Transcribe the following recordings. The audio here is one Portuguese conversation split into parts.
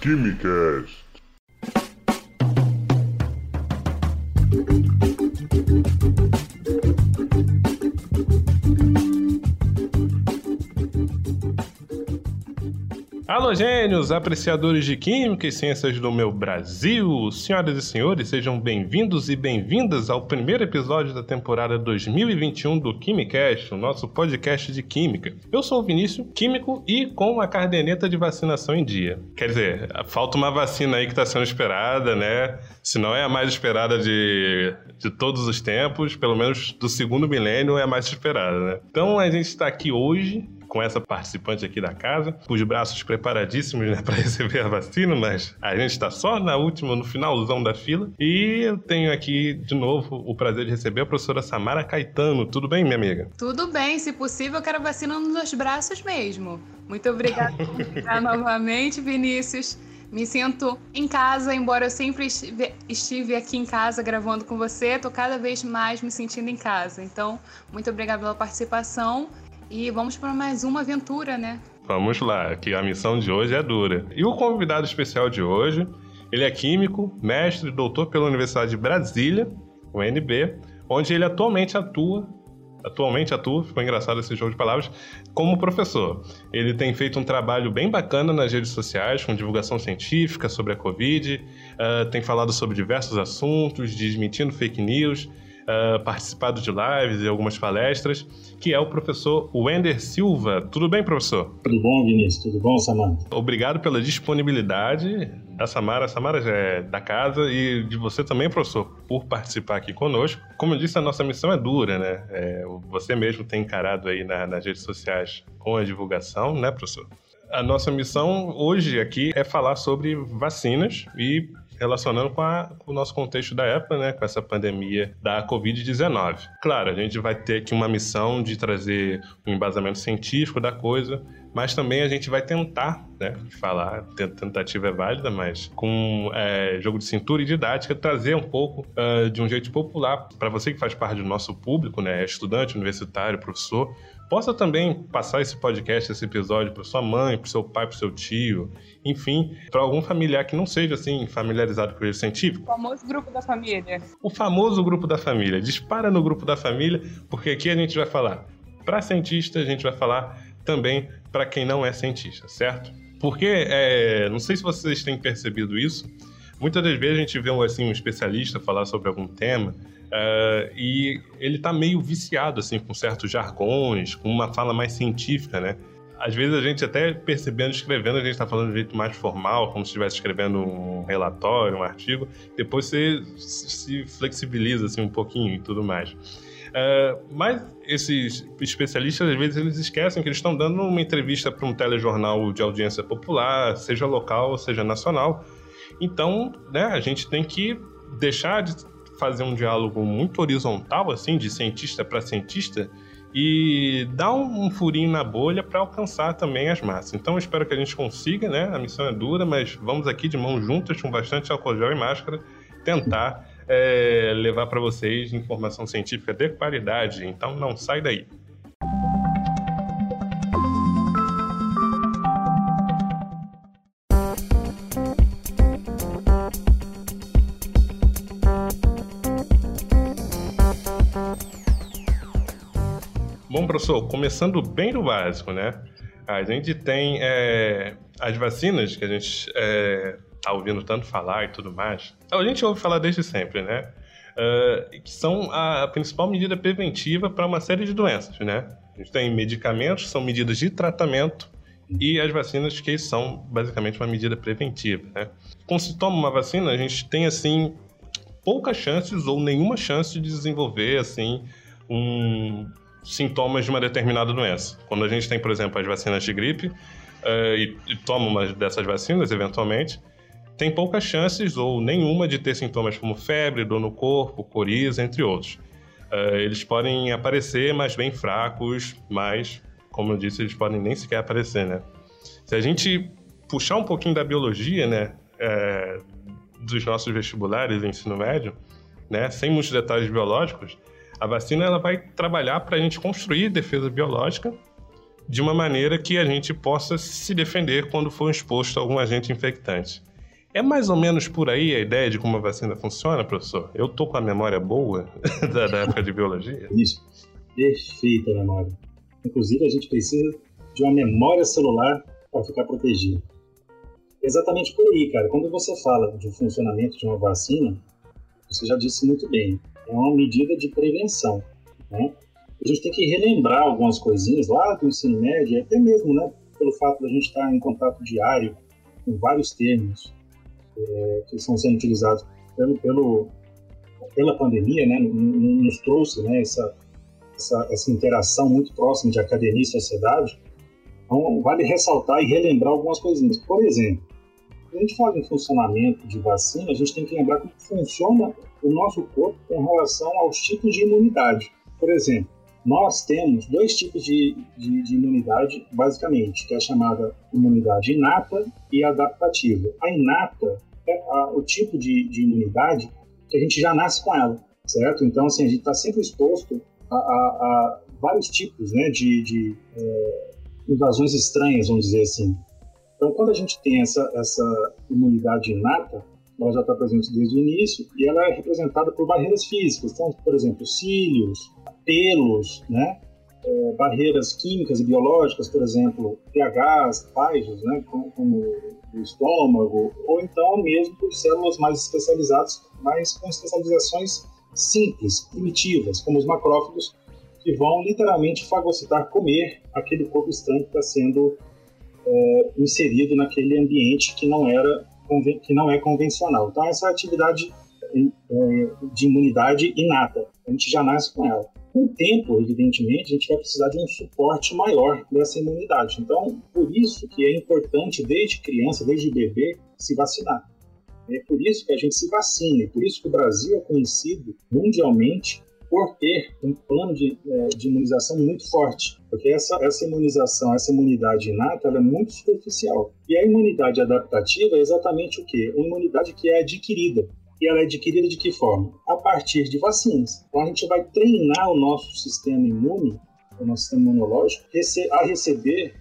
Quimicast. Gênios, apreciadores de Química e Ciências do meu Brasil! Senhoras e senhores, sejam bem-vindos e bem-vindas ao primeiro episódio da temporada 2021 do Quimicast, o nosso podcast de Química. Eu sou o Vinícius, químico e com a cardeneta de vacinação em dia. Quer dizer, falta uma vacina aí que está sendo esperada, né? Se não é a mais esperada de, de todos os tempos, pelo menos do segundo milênio é a mais esperada, né? Então a gente está aqui hoje com essa participante aqui da casa, os braços preparadíssimos né, para receber a vacina, mas a gente está só na última, no finalzão da fila. E eu tenho aqui de novo o prazer de receber a professora Samara Caetano. Tudo bem, minha amiga? Tudo bem, se possível, eu quero vacina nos braços mesmo. Muito obrigada por estar novamente, Vinícius. Me sinto em casa, embora eu sempre estive aqui em casa gravando com você, tô cada vez mais me sentindo em casa. Então, muito obrigada pela participação e vamos para mais uma aventura, né? Vamos lá, que a missão de hoje é dura. E o convidado especial de hoje, ele é químico, mestre e doutor pela Universidade de Brasília, UNB, onde ele atualmente atua atualmente atua, ficou engraçado esse jogo de palavras, como professor. Ele tem feito um trabalho bem bacana nas redes sociais, com divulgação científica sobre a Covid, uh, tem falado sobre diversos assuntos, desmentindo fake news, uh, participado de lives e algumas palestras, que é o professor Wender Silva. Tudo bem, professor? Tudo bom, Vinícius? Tudo bom, Samara? Obrigado pela disponibilidade da Samara. A Samara já é da casa e de você também, professor, por participar aqui conosco. Como eu disse, a nossa missão é dura, né? É, você mesmo tem encarado aí na, nas redes sociais com a divulgação, né, professor? A nossa missão hoje aqui é falar sobre vacinas e relacionando com, a, com, o nosso contexto da época, né, com essa pandemia da Covid-19. Claro, a gente vai ter aqui uma missão de trazer um embasamento científico da coisa, mas também a gente vai tentar, né, falar, tentativa é válida, mas com é, jogo de cintura e didática, trazer um pouco uh, de um jeito popular para você que faz parte do nosso público, né, é estudante, universitário, professor, possa também passar esse podcast, esse episódio para sua mãe, para seu pai, para seu tio, enfim, para algum familiar que não seja assim familiarizado com o científico. O famoso grupo da família. O famoso grupo da família. Dispara no grupo da família, porque aqui a gente vai falar para cientista, a gente vai falar também para quem não é cientista, certo? Porque, é, não sei se vocês têm percebido isso, muitas das vezes a gente vê assim, um especialista falar sobre algum tema Uh, e ele tá meio viciado, assim, com certos jargões, com uma fala mais científica, né? Às vezes a gente até percebendo, escrevendo, a gente está falando de um jeito mais formal, como se estivesse escrevendo um relatório, um artigo. Depois você se flexibiliza, assim, um pouquinho e tudo mais. Uh, mas esses especialistas, às vezes, eles esquecem que eles estão dando uma entrevista para um telejornal de audiência popular, seja local, seja nacional. Então, né, a gente tem que deixar de fazer um diálogo muito horizontal, assim, de cientista para cientista, e dar um, um furinho na bolha para alcançar também as massas. Então, espero que a gente consiga, né? A missão é dura, mas vamos aqui de mãos juntas, com bastante álcool gel e máscara, tentar é, levar para vocês informação científica de qualidade. Então, não sai daí. Bom, professor, começando bem do básico, né? A gente tem é, as vacinas que a gente é, tá ouvindo tanto falar e tudo mais. A gente ouve falar desde sempre, né? Uh, que são a principal medida preventiva para uma série de doenças, né? A gente tem medicamentos, são medidas de tratamento, e as vacinas que são basicamente uma medida preventiva, né? Quando se toma uma vacina, a gente tem, assim, poucas chances ou nenhuma chance de desenvolver, assim, um, sintomas de uma determinada doença. Quando a gente tem, por exemplo, as vacinas de gripe uh, e, e toma uma dessas vacinas, eventualmente, tem poucas chances ou nenhuma de ter sintomas como febre, dor no corpo, coriza, entre outros. Uh, eles podem aparecer, mas bem fracos, mas, como eu disse, eles podem nem sequer aparecer, né? Se a gente puxar um pouquinho da biologia, né, é, dos nossos vestibulares, ensino médio, né, sem muitos detalhes biológicos, a vacina ela vai trabalhar para a gente construir defesa biológica de uma maneira que a gente possa se defender quando for exposto a algum agente infectante. É mais ou menos por aí a ideia de como a vacina funciona, professor? Eu tô com a memória boa da, da época de biologia? Isso. Perfeita memória. Inclusive, a gente precisa de uma memória celular para ficar protegido. Exatamente por aí, cara. Quando você fala de funcionamento de uma vacina, você já disse muito bem, é uma medida de prevenção, né? A gente tem que relembrar algumas coisinhas lá do ensino médio, até mesmo, né, pelo fato de a gente estar em contato diário com vários termos é, que estão sendo utilizados pelo, pelo, pela pandemia, né, nos trouxe né, essa, essa, essa interação muito próxima de academia e sociedade. Então, vale ressaltar e relembrar algumas coisinhas. Por exemplo, quando a gente fala em funcionamento de vacina, a gente tem que lembrar como funciona o nosso corpo com relação aos tipos de imunidade. Por exemplo, nós temos dois tipos de, de, de, imunidade, basicamente, que é a chamada imunidade inata e adaptativa. A inata a, o tipo de, de, imunidade que a gente já nasce com ela, certo? Então, assim, a gente está sempre exposto a, a, a, vários tipos né, de, de é, invasões estranhas, vamos dizer assim. Então, quando a gente tem essa, essa imunidade inata, ela já está presente desde o início e ela é representada por barreiras físicas. Então, por exemplo, cílios, pelos, né? É, barreiras químicas e biológicas, por exemplo, pHs, págios, né, como, como, o estômago, ou então mesmo por células mais especializadas, mas com especializações simples, primitivas, como os macrófagos, que vão literalmente fagocitar, comer aquele corpo estranho que está sendo é, inserido naquele ambiente que não era que não é convencional. Então essa é atividade é, de imunidade inata, a gente já nasce com ela. Com o tempo, evidentemente, a gente vai precisar de um suporte maior dessa imunidade. Então, por isso que é importante, desde criança, desde bebê, se vacinar. É por isso que a gente se vacina, é por isso que o Brasil é conhecido mundialmente por ter um plano de, é, de imunização muito forte, porque essa, essa imunização, essa imunidade inata, ela é muito superficial. E a imunidade adaptativa é exatamente o quê? Uma imunidade que é adquirida. E ela é adquirida de que forma? A partir de vacinas. Então a gente vai treinar o nosso sistema imune, o nosso sistema imunológico, a receber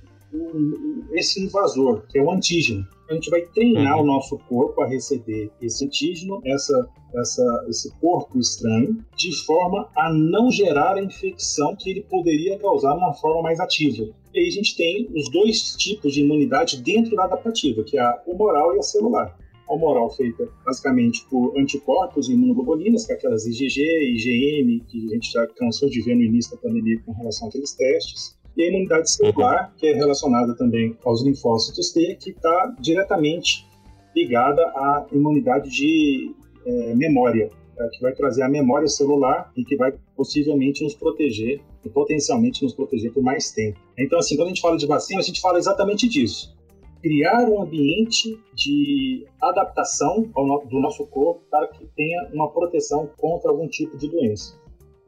esse invasor, que é o antígeno. A gente vai treinar uhum. o nosso corpo a receber esse antígeno, essa, essa, esse corpo estranho, de forma a não gerar a infecção que ele poderia causar de uma forma mais ativa. E aí a gente tem os dois tipos de imunidade dentro da adaptativa, que é a humoral e a celular humoral feita basicamente por anticorpos e imunoglobulinas, que é aquelas IgG, IgM, que a gente já cansou de ver no início da pandemia com relação àqueles testes. E a imunidade celular, que é relacionada também aos linfócitos T, que está diretamente ligada à imunidade de é, memória, é, que vai trazer a memória celular e que vai possivelmente nos proteger e potencialmente nos proteger por mais tempo. Então, assim, quando a gente fala de vacina, a gente fala exatamente disso criar um ambiente de adaptação no, do nosso corpo para que tenha uma proteção contra algum tipo de doença.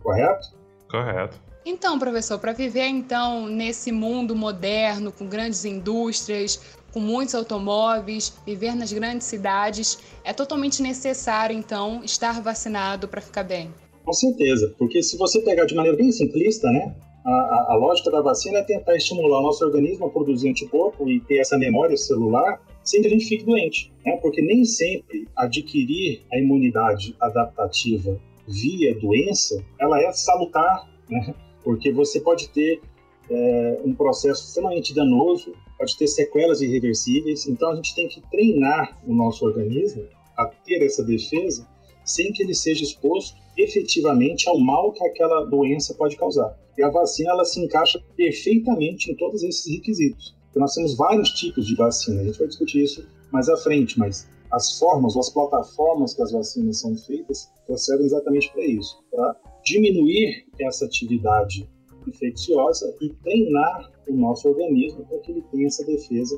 Correto? Correto. Então, professor, para viver então nesse mundo moderno, com grandes indústrias, com muitos automóveis, viver nas grandes cidades, é totalmente necessário então estar vacinado para ficar bem. Com certeza, porque se você pegar de maneira bem simplista, né, a, a, lógica da vacina é tentar estimular o nosso organismo a produzir anticorpo e ter essa memória celular sem que a gente fique doente, né? Porque nem sempre adquirir a imunidade adaptativa via doença, ela é salutar, né? Porque você pode ter é, um processo extremamente danoso, pode ter sequelas irreversíveis. Então a gente tem que treinar o nosso organismo a ter essa defesa sem que ele seja exposto efetivamente ao mal que aquela doença pode causar. E a vacina ela se encaixa perfeitamente em todos esses requisitos. Então, nós temos vários tipos de vacina, a gente vai discutir isso mais à frente, mas as formas ou as plataformas que as vacinas são feitas servem exatamente para isso, para diminuir essa atividade infecciosa e treinar o nosso organismo para que ele tenha essa defesa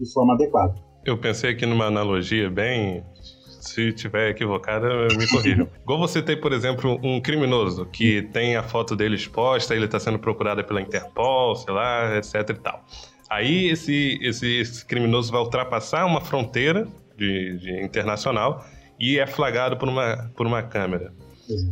de forma adequada. Eu pensei aqui numa analogia bem se tiver equivocada, me corrijam. Igual você tem, por exemplo, um criminoso que tem a foto dele exposta, ele está sendo procurado pela Interpol, sei lá, etc e tal. Aí esse, esse, esse criminoso vai ultrapassar uma fronteira de, de internacional e é flagrado por uma, por uma câmera.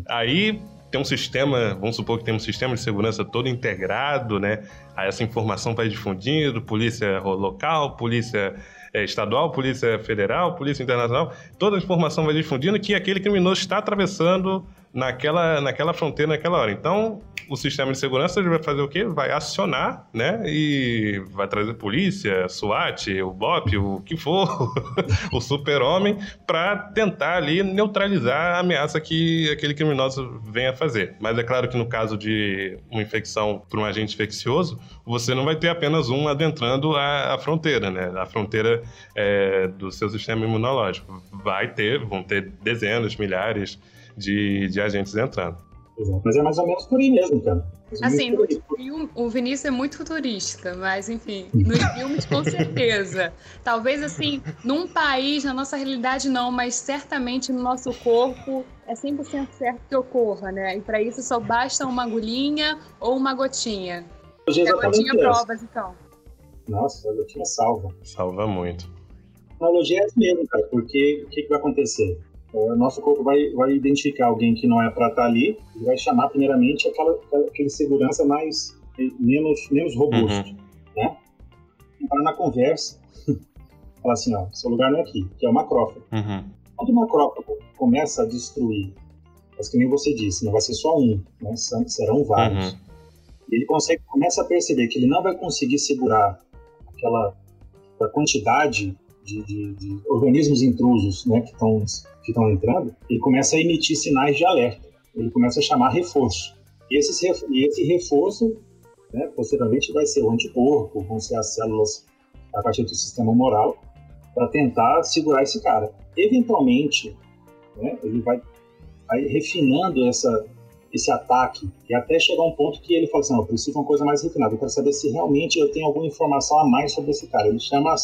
Aí tem um sistema, vamos supor que tem um sistema de segurança todo integrado, né? Aí essa informação vai difundindo, polícia local, polícia estadual, polícia federal, polícia internacional, toda a informação vai difundindo que aquele criminoso está atravessando naquela, naquela fronteira naquela hora. Então, o sistema de segurança vai fazer o quê? Vai acionar, né? E vai trazer polícia, SWAT, o BOP, o que for, o super-homem, para tentar ali neutralizar a ameaça que aquele criminoso venha fazer. Mas é claro que no caso de uma infecção por um agente infeccioso, você não vai ter apenas um adentrando a, a fronteira, né? A fronteira é, do seu sistema imunológico. Vai ter, vão ter dezenas, milhares de, de agentes entrando. Exato. Mas é mais ou menos por aí mesmo, cara. Assim, no filme, o Vinícius é muito futurista, mas enfim, nos filmes com certeza. Talvez assim, num país, na nossa realidade não, mas certamente no nosso corpo é 100% certo que ocorra, né? E para isso só basta uma agulhinha ou uma gotinha. A gotinha provas, então. Nossa, a gotinha salva. Salva muito. A analogia é essa mesmo, cara, porque o que, que vai acontecer? O nosso corpo vai, vai identificar alguém que não é para estar tá ali e vai chamar primeiramente aquela, aquele segurança mais menos, menos robusto, uhum. né? Para na conversa, falar assim, ó, seu lugar não é aqui, que é o macrófago. Uhum. Quando o macrófago começa a destruir, mas que nem você disse, não vai ser só um, né? serão vários. Uhum. Ele consegue, começa a perceber que ele não vai conseguir segurar aquela quantidade de, de, de organismos intrusos né, que estão que entrando, ele começa a emitir sinais de alerta. Ele começa a chamar reforço. E esse, esse reforço, né, posteriormente, vai ser o anticorpo, vão ser as células a partir do sistema moral, para tentar segurar esse cara. Eventualmente, né, ele vai, vai refinando essa, esse ataque, e até chegar um ponto que ele fala assim, eu preciso de uma coisa mais refinada, eu quero saber se realmente eu tenho alguma informação a mais sobre esse cara. Ele chama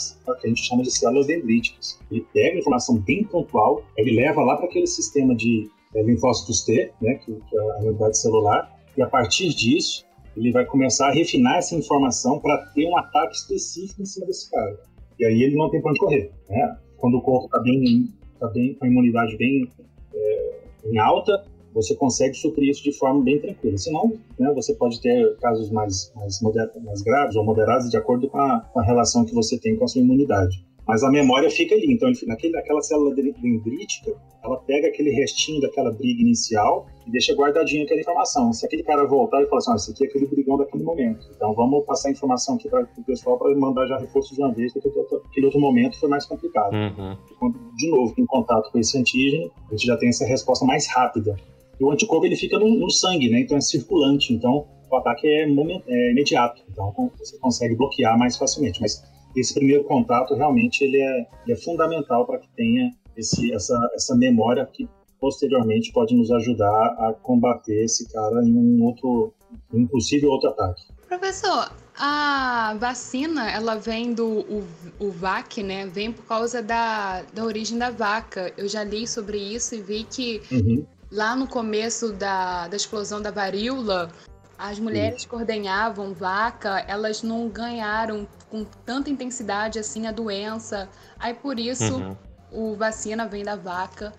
que a gente chama de células dendríticas. Ele pega a informação bem pontual, ele leva lá para aquele sistema de é, linfócitos T, né, que, que é a unidade celular, e a partir disso, ele vai começar a refinar essa informação para ter um ataque específico em cima desse cara. E aí ele não tem para onde correr. Né? Quando o corpo está bem, tá bem com a imunidade bem é, em alta, você consegue suprir isso de forma bem tranquila. Senão, né, você pode ter casos mais, mais, mais graves ou moderados de acordo com a, com a, relação que você tem com a sua imunidade. Mas a memória fica ali. Então, naquele, naquela célula dendrítica, ela pega aquele restinho daquela briga inicial e deixa guardadinho aquela informação. Se aquele cara voltar e falar assim, ah, esse aqui é aquele brigão daquele momento. Então, vamos passar a informação aqui para o pessoal para mandar já reforço de uma vez, porque aquele outro momento foi mais complicado. Uhum. Quando, de novo, em contato com esse antígeno, a gente já tem essa resposta mais rápida o anticorpo ele fica no, no sangue, né? Então é circulante. Então o ataque é, moment, é imediato. Então você consegue bloquear mais facilmente. Mas esse primeiro contato realmente ele é, ele é fundamental para que tenha esse, essa, essa memória que posteriormente pode nos ajudar a combater esse cara em um outro, um possível outro ataque. Professor, a vacina, ela vem do o, o VAC, né? Vem por causa da, da origem da vaca. Eu já li sobre isso e vi que uhum lá no começo da, da explosão da varíola, as mulheres que ordenhavam vaca, elas não ganharam com tanta intensidade assim a doença. Aí por isso uhum. o vacina vem da vaca,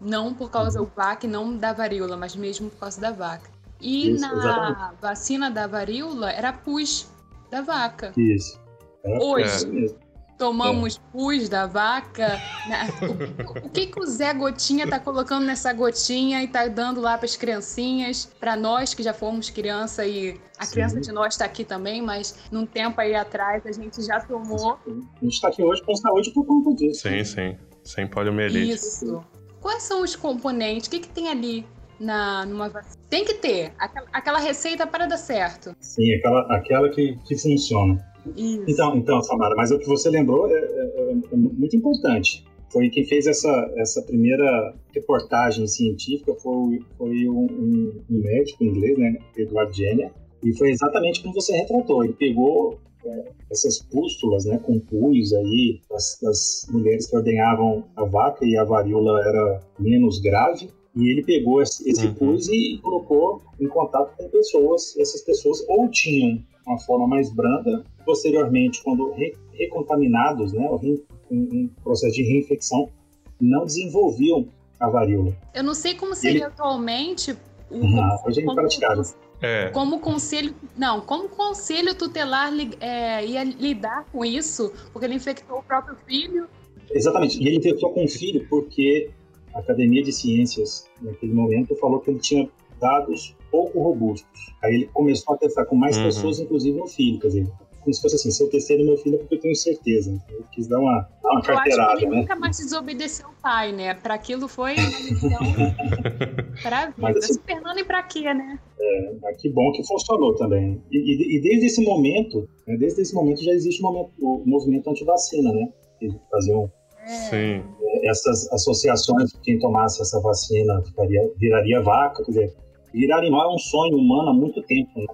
não por causa uhum. do VAC, não da varíola, mas mesmo por causa da vaca. E isso, na exatamente. vacina da varíola era pus da vaca. Isso. Hoje, tomamos é. pus da vaca. Né? O, o, que, que o Zé Gotinha tá colocando nessa gotinha e tá dando lá para as criancinhas, para nós que já fomos criança e a Sim. criança de nós está aqui também, mas num tempo aí atrás a gente já tomou. A gente está aqui hoje com saúde por conta disso. Sim, sim. Sem poliomielite. Isso. Quais são os componentes? O que, que tem ali na, numa vacina? Tem que ter aquela, aquela receita para dar certo. Sim, aquela, aquela que, que funciona. Isso. Então, então, Samara, mas o que você lembrou é, é, é, muito importante. Foi quem fez essa, essa primeira reportagem científica foi, foi um, um, um médico inglês, né, Edward Jenner, e foi exatamente como você retratou. Ele pegou é, essas pústulas, né, com pus aí, das, das, mulheres que ordenhavam a vaca e a varíola era menos grave, e ele pegou esse, esse uhum. pus e colocou em contato com pessoas. Essas pessoas ou tinham uma forma mais branda. Posteriormente, quando re recontaminados, né, em um processo de reinfecção, não desenvolviam a varíola. Eu não sei como seria Ele... atualmente, o, hoje é impraticável. É. Como conselho. Não, como conselho tutelar é, ia lidar com isso? Porque ele infectou o próprio filho. Exatamente. E ele infectou com o filho porque a Academia de Ciências, naquele momento, falou que ele tinha dados pouco robustos. Aí ele começou a testar com mais uhum. pessoas, inclusive no filho. Quer dizer, como se fosse assim, se eu testei no meu filho é porque eu tenho certeza. Então, eu quis dar uma, uma carteirada, ele né? nunca mais desobedeceu o pai, né? Para aquilo foi uma lição pra vida. Mas, assim, Fernando e pra quê, né? É, mas que bom que funcionou também. E, e, e desde esse momento, né, desde esse momento já existe o, momento, o movimento anti-vacina, né? Que faziam é. essas associações, quem tomasse essa vacina ficaria, viraria vaca, quer dizer, virar animal é um sonho humano há muito tempo, né?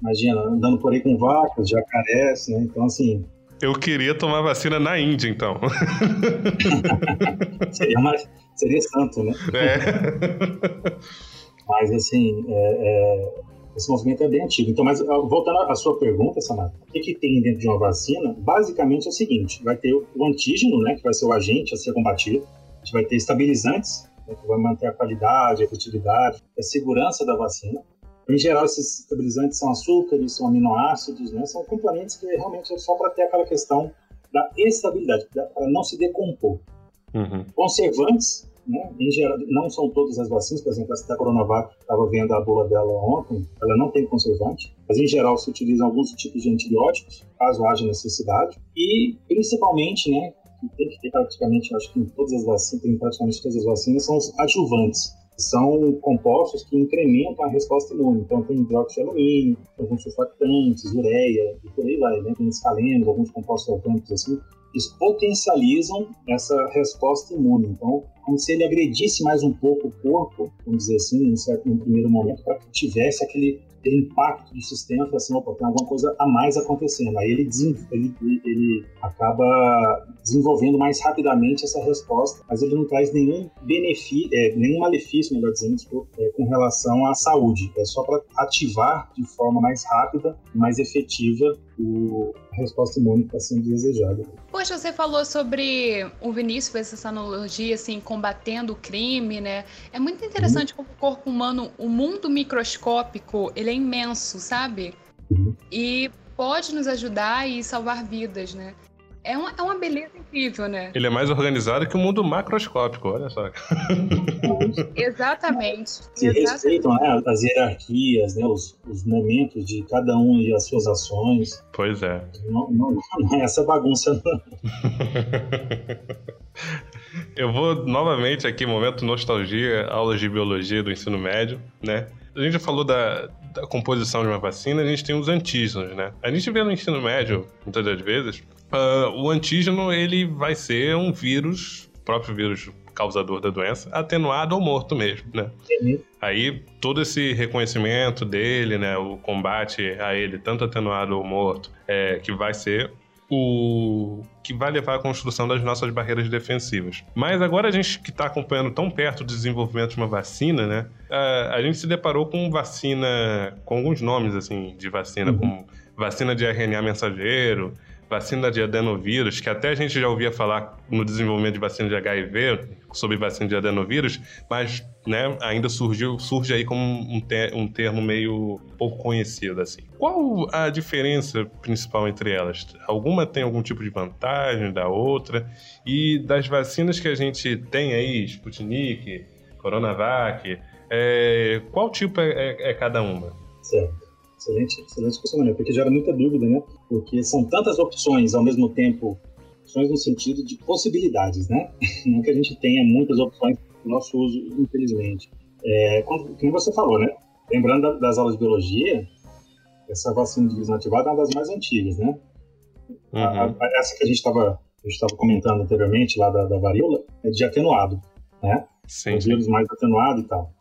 Imagina, andando por aí com vacas, jacarés, né? Então, assim. Eu queria tomar vacina na Índia, então. seria, mais, seria santo, né? É. Mas, assim, é, é, esse movimento é bem antigo. Então, mas voltando à sua pergunta, Samara, o que, que tem dentro de uma vacina? Basicamente é o seguinte: vai ter o antígeno, né, que vai ser o agente a ser combatido, a gente vai ter estabilizantes, né, que vai manter a qualidade, a efetividade, a segurança da vacina. Em geral, esses estabilizantes são açúcares, são aminoácidos, né? São componentes que realmente é só para ter aquela questão da estabilidade, para não se decompor. Uhum. Conservantes, né? Em geral, não são todas as vacinas, por exemplo, a da Coronavac, estava vendo a bula dela ontem, ela não tem conservante, mas em geral se utilizam alguns tipos de antibióticos, caso haja necessidade, e principalmente, né, que tem que ter praticamente, acho que em todas as vacinas, tem praticamente todas as vacinas, são os adjuvantes são compostos que incrementam a resposta imune. Então, tem dióxido de alumínio, alguns surfactantes, ureia, e por aí vai, né? Tem escalenos, alguns compostos orgânicos assim, eles potencializam essa resposta imune. Então, como se ele agredisse mais um pouco o corpo, vamos dizer assim, num, certo, num primeiro momento, para que tivesse aquele ter impacto do sistema, falar assim, opa, tem alguma coisa a mais acontecendo. Aí ele, ele, ele acaba desenvolvendo mais rapidamente essa resposta, mas ele não traz nenhum benefício, é, nenhum malefício, melhor dizendo, é, com relação à saúde. É só para ativar de forma mais rápida, mais efetiva o, a resposta imune está sendo desejada. Poxa, você falou sobre o Vinícius fez essa analogia, assim, combatendo o crime, né? É muito interessante uhum. como o corpo humano, o mundo microscópico, ele é imenso, sabe? Uhum. E pode nos ajudar e salvar vidas, né? É uma, é uma beleza incrível, né? Ele é mais organizado que o mundo macroscópico, olha só. Exatamente. Se Exatamente. respeitam né, as hierarquias, né, os, os momentos de cada um e as suas ações. Pois é. Não, não, não é essa bagunça, não. Eu vou novamente aqui, momento nostalgia, aulas de biologia do ensino médio, né? A gente já falou da, da composição de uma vacina, a gente tem os antígenos, né? A gente vê no ensino médio, muitas das vezes, uh, o antígeno ele vai ser um vírus, próprio vírus causador da doença, atenuado ou morto mesmo, né? Uhum. Aí todo esse reconhecimento dele, né, o combate a ele, tanto atenuado ou morto, é, que vai ser o que vai levar à construção das nossas barreiras defensivas. Mas agora a gente que está acompanhando tão perto do desenvolvimento de uma vacina, né? A, a gente se deparou com vacina, com alguns nomes assim de vacina, uhum. como vacina de RNA mensageiro, vacina de adenovírus, que até a gente já ouvia falar no desenvolvimento de vacina de HIV, sobre vacina de adenovírus, mas né, ainda surgiu, surge aí como um, ter, um termo meio pouco conhecido. assim. Qual a diferença principal entre elas? Alguma tem algum tipo de vantagem da outra? E das vacinas que a gente tem aí, Sputnik, Coronavac, é, qual tipo é, é, é cada uma? Certo. Excelente, excelente questionamento, porque gera muita dúvida, né? Porque são tantas opções ao mesmo tempo, opções no sentido de possibilidades, né? Não que a gente tenha muitas opções para nosso uso, infelizmente. É, como, você falou, né? Lembrando das aulas de biologia, essa vacina de vírus inativado é uma das mais antigas, né? Uhum. A, a, essa que a gente estava estava comentando anteriormente, lá da, da varíola, é de atenuado, né? Sim. Os vírus mais atenuados e tal.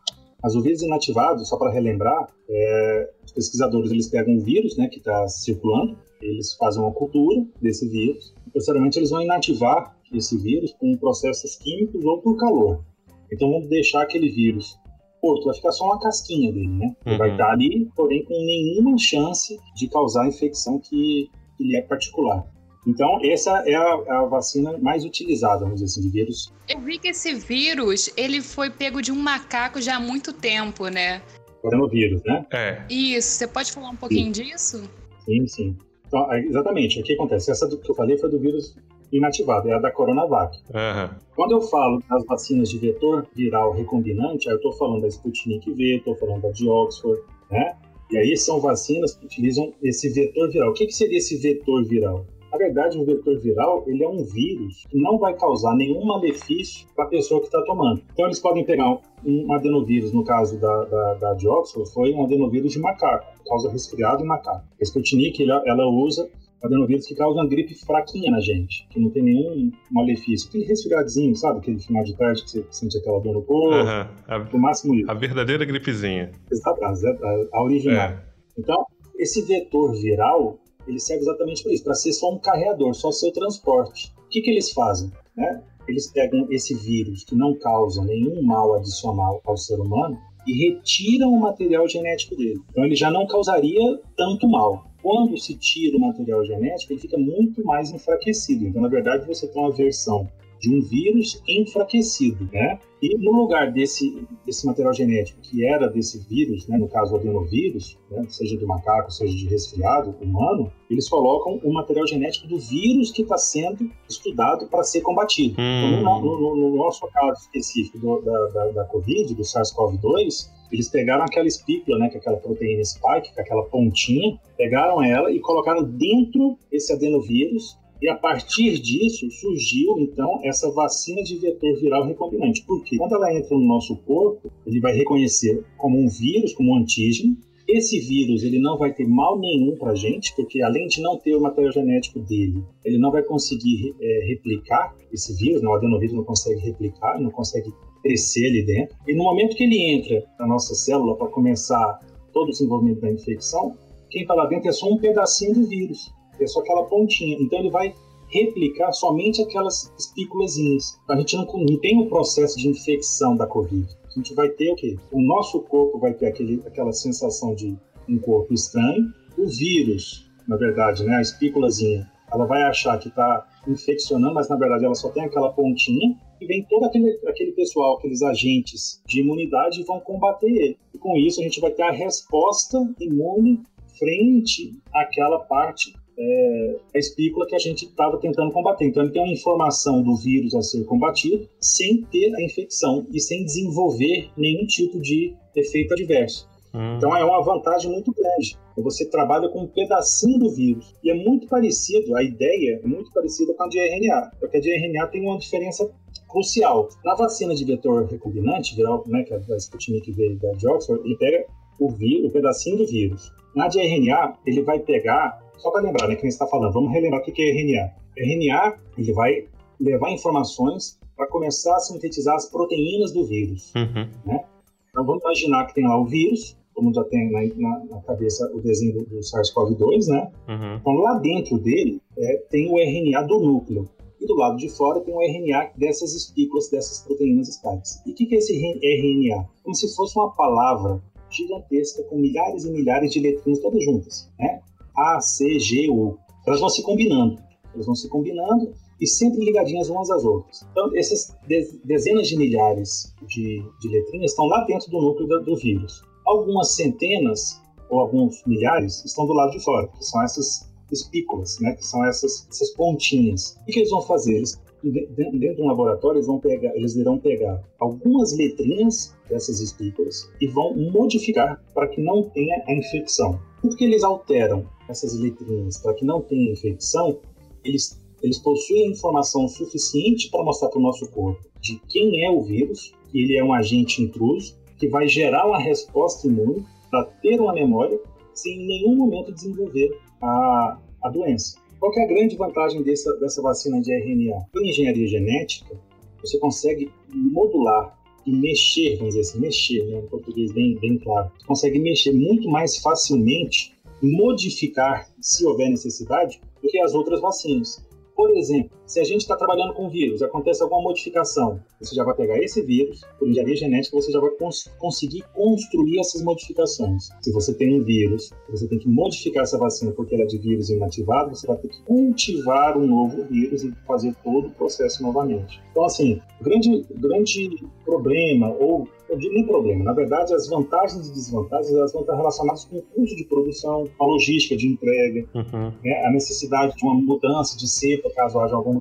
Mas o vírus inativado, só para relembrar, é, os pesquisadores eles pegam um vírus né, que está circulando, eles fazem uma cultura desse vírus, e posteriormente eles vão inativar esse vírus com processos químicos ou por calor. Então vamos deixar aquele vírus morto, vai ficar só uma casquinha dele, né? Ele vai uhum. estar ali, porém com nenhuma chance de causar a infecção que, que lhe é particular. Então, essa é a, a, vacina mais utilizada, vamos dizer assim, de vírus. Eu vi que esse vírus, ele foi pego de um macaco já há muito tempo, né? Coronavírus, né? É. Isso, você pode falar um pouquinho sim. disso? Sim, sim. Então, exatamente, o que acontece? Essa do que eu falei foi do vírus inativado, é a da Coronavac. Uhum. Quando eu falo das vacinas de vetor viral recombinante, aí eu estou falando da Sputnik V, estou falando da de Oxford, né? E aí são vacinas que utilizam esse vetor viral. O que, que seria esse vetor viral? Na verdade, o vetor viral ele é um vírus que não vai causar nenhum malefício para a pessoa que está tomando. Então, eles podem pegar um adenovírus, no caso da, da, da de Oxford, foi um adenovírus de macaco, causa resfriado em macaco. A Sputnik ela, ela usa adenovírus que causam uma gripe fraquinha na gente, que não tem nenhum malefício. Aquele resfriadinho, sabe? Aquele final de tarde que você sente aquela dor no corpo. Uhum. A, o máximo isso. A verdadeira gripezinha. Exato, a, a, a original. É. Então, esse vetor viral, ele serve exatamente para isso, para ser só um carreador, só seu transporte. O que, que eles fazem? Né? Eles pegam esse vírus que não causa nenhum mal adicional ao ser humano e retiram o material genético dele. Então ele já não causaria tanto mal quando se tira o material genético, ele fica muito mais enfraquecido. Então, na verdade, você tem uma versão de um vírus enfraquecido, né? E no lugar desse, desse material genético que era desse vírus, né, no caso o adenovírus, né, seja do macaco, seja de resfriado humano, eles colocam o material genético do vírus que está sendo estudado para ser combatido. Hum. Então, no, no, no, nosso caso específico do, da, da, da Covid, do SARS-CoV-2, eles pegaram aquela espícula, né, que é aquela proteína spike, que é aquela pontinha, pegaram ela e colocaram dentro esse adenovírus e a partir disso surgiu então essa vacina de vetor viral recombinante. Porque quando ela entra no nosso corpo, ele vai reconhecer como um vírus, como um antígeno. Esse vírus ele não vai ter mal nenhum para a gente, porque além de não ter o material genético dele, ele não vai conseguir é, replicar esse vírus, né? o adenovírus não consegue replicar, não consegue crescer ali dentro. E no momento que ele entra na nossa célula para começar todo o desenvolvimento da infecção, quem está lá dentro é só um pedacinho do vírus é só aquela pontinha. Então ele vai replicar somente aquelas espículazinhas. A gente não, não tem o um processo de infecção da Covid. A gente vai ter o quê? O nosso corpo vai ter aquele, aquela sensação de um corpo estranho. O vírus, na verdade, né, a espículazinha, ela vai achar que está infeccionando, mas na verdade ela só tem aquela pontinha e vem todo aquele, aquele pessoal, aqueles agentes de imunidade e vão combater ele. E com isso a gente vai ter a resposta imune frente àquela parte é, a espícula que a gente estava tentando combater. Então, ele tem uma informação do vírus a ser combatido sem ter a infecção e sem desenvolver nenhum tipo de efeito adverso. Hum. Então, é uma vantagem muito grande. Você trabalha com um pedacinho do vírus. E é muito parecido, a ideia é muito parecida com a de RNA, porque a de RNA tem uma diferença crucial. Na vacina de vetor recombinante, né, que é da Sputnik V da de Oxford, ele pega o, vírus, o pedacinho do vírus. Na de RNA, ele vai pegar só para lembrar, né, que a gente está falando, vamos relembrar o que é RNA. RNA, ele vai levar informações para começar a sintetizar as proteínas do vírus. Uhum. Né? Então vamos imaginar que tem lá o vírus, todo mundo já tem na, na, na cabeça o desenho do, do SARS-CoV-2, né? Uhum. Então lá dentro dele é, tem o RNA do núcleo. E do lado de fora tem o RNA dessas espículas, dessas proteínas spikes. E o que, que é esse RNA? Como se fosse uma palavra gigantesca com milhares e milhares de letrinhas todas juntas, né? A, C, G, U. Elas vão se combinando. Elas vão se combinando e sempre ligadinhas umas às outras. Então, essas dezenas de milhares de, de letrinhas estão lá dentro do núcleo do, do vírus. Algumas centenas ou alguns milhares estão do lado de fora, que são essas espículas, né? que são essas, essas pontinhas. O que eles vão fazer? Eles, dentro de um laboratório, eles, vão pegar, eles irão pegar algumas letrinhas dessas espículas e vão modificar para que não tenha a infecção. Por que eles alteram essas letrinhas para que não tenha infecção? Eles, eles possuem informação suficiente para mostrar para o nosso corpo de quem é o vírus, que ele é um agente intruso, que vai gerar uma resposta imune para ter uma memória sem em nenhum momento desenvolver a, a doença. Qual é a grande vantagem dessa, dessa vacina de RNA? Com engenharia genética, você consegue modular e mexer, vamos dizer assim, mexer, né, em português bem, bem claro, você consegue mexer muito mais facilmente, modificar, se houver necessidade, do que as outras vacinas. Por exemplo, Se a gente está trabalhando com vírus, acontece alguma modificação, você já vai pegar esse vírus, por engenharia genética, você já vai cons conseguir construir essas modificações. Se você tem um vírus, você tem que modificar essa vacina porque ela é de vírus inativado, você vai ter que cultivar um novo vírus e fazer todo o processo novamente. Então, assim, grande, grande problema, ou eu digo nem problema, na verdade, as vantagens e desvantagens elas vão estar relacionadas com o custo de produção, a logística de entrega, uhum. né, a necessidade de uma mudança de cepa caso haja alguma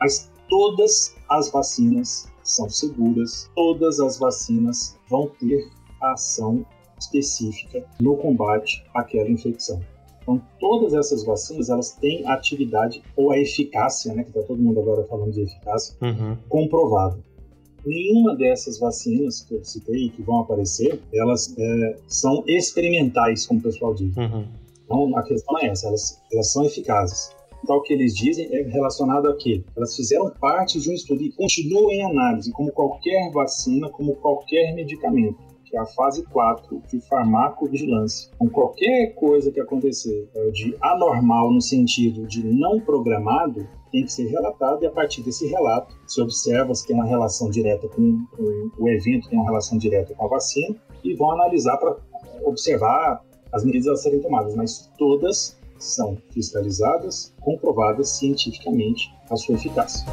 Mas todas as vacinas são seguras, todas as vacinas vão ter ação específica no combate àquela infecção. Então, todas essas vacinas, elas têm atividade ou a eficácia, né, que está todo mundo agora falando de eficácia, uhum. comprovada nenhuma dessas vacinas que eu citei que vão aparecer, elas é, são experimentais, como o pessoal diz. Uhum. Então, a questão é essa, elas, elas são eficazes. Então, o que eles dizem é relacionado a quê? Elas fizeram parte de um estudo e continuam em análise, como qualquer vacina, como qualquer medicamento, que é a fase 4 de farmacovigilância. Com qualquer coisa que acontecer é, de anormal no sentido de não programado, tem que ser relatado e a partir desse relato se observa se tem uma relação direta com, com o evento, tem uma relação direta com a vacina e vão analisar para observar as medidas a serem tomadas, mas todas são fiscalizadas, comprovadas cientificamente a sua eficácia.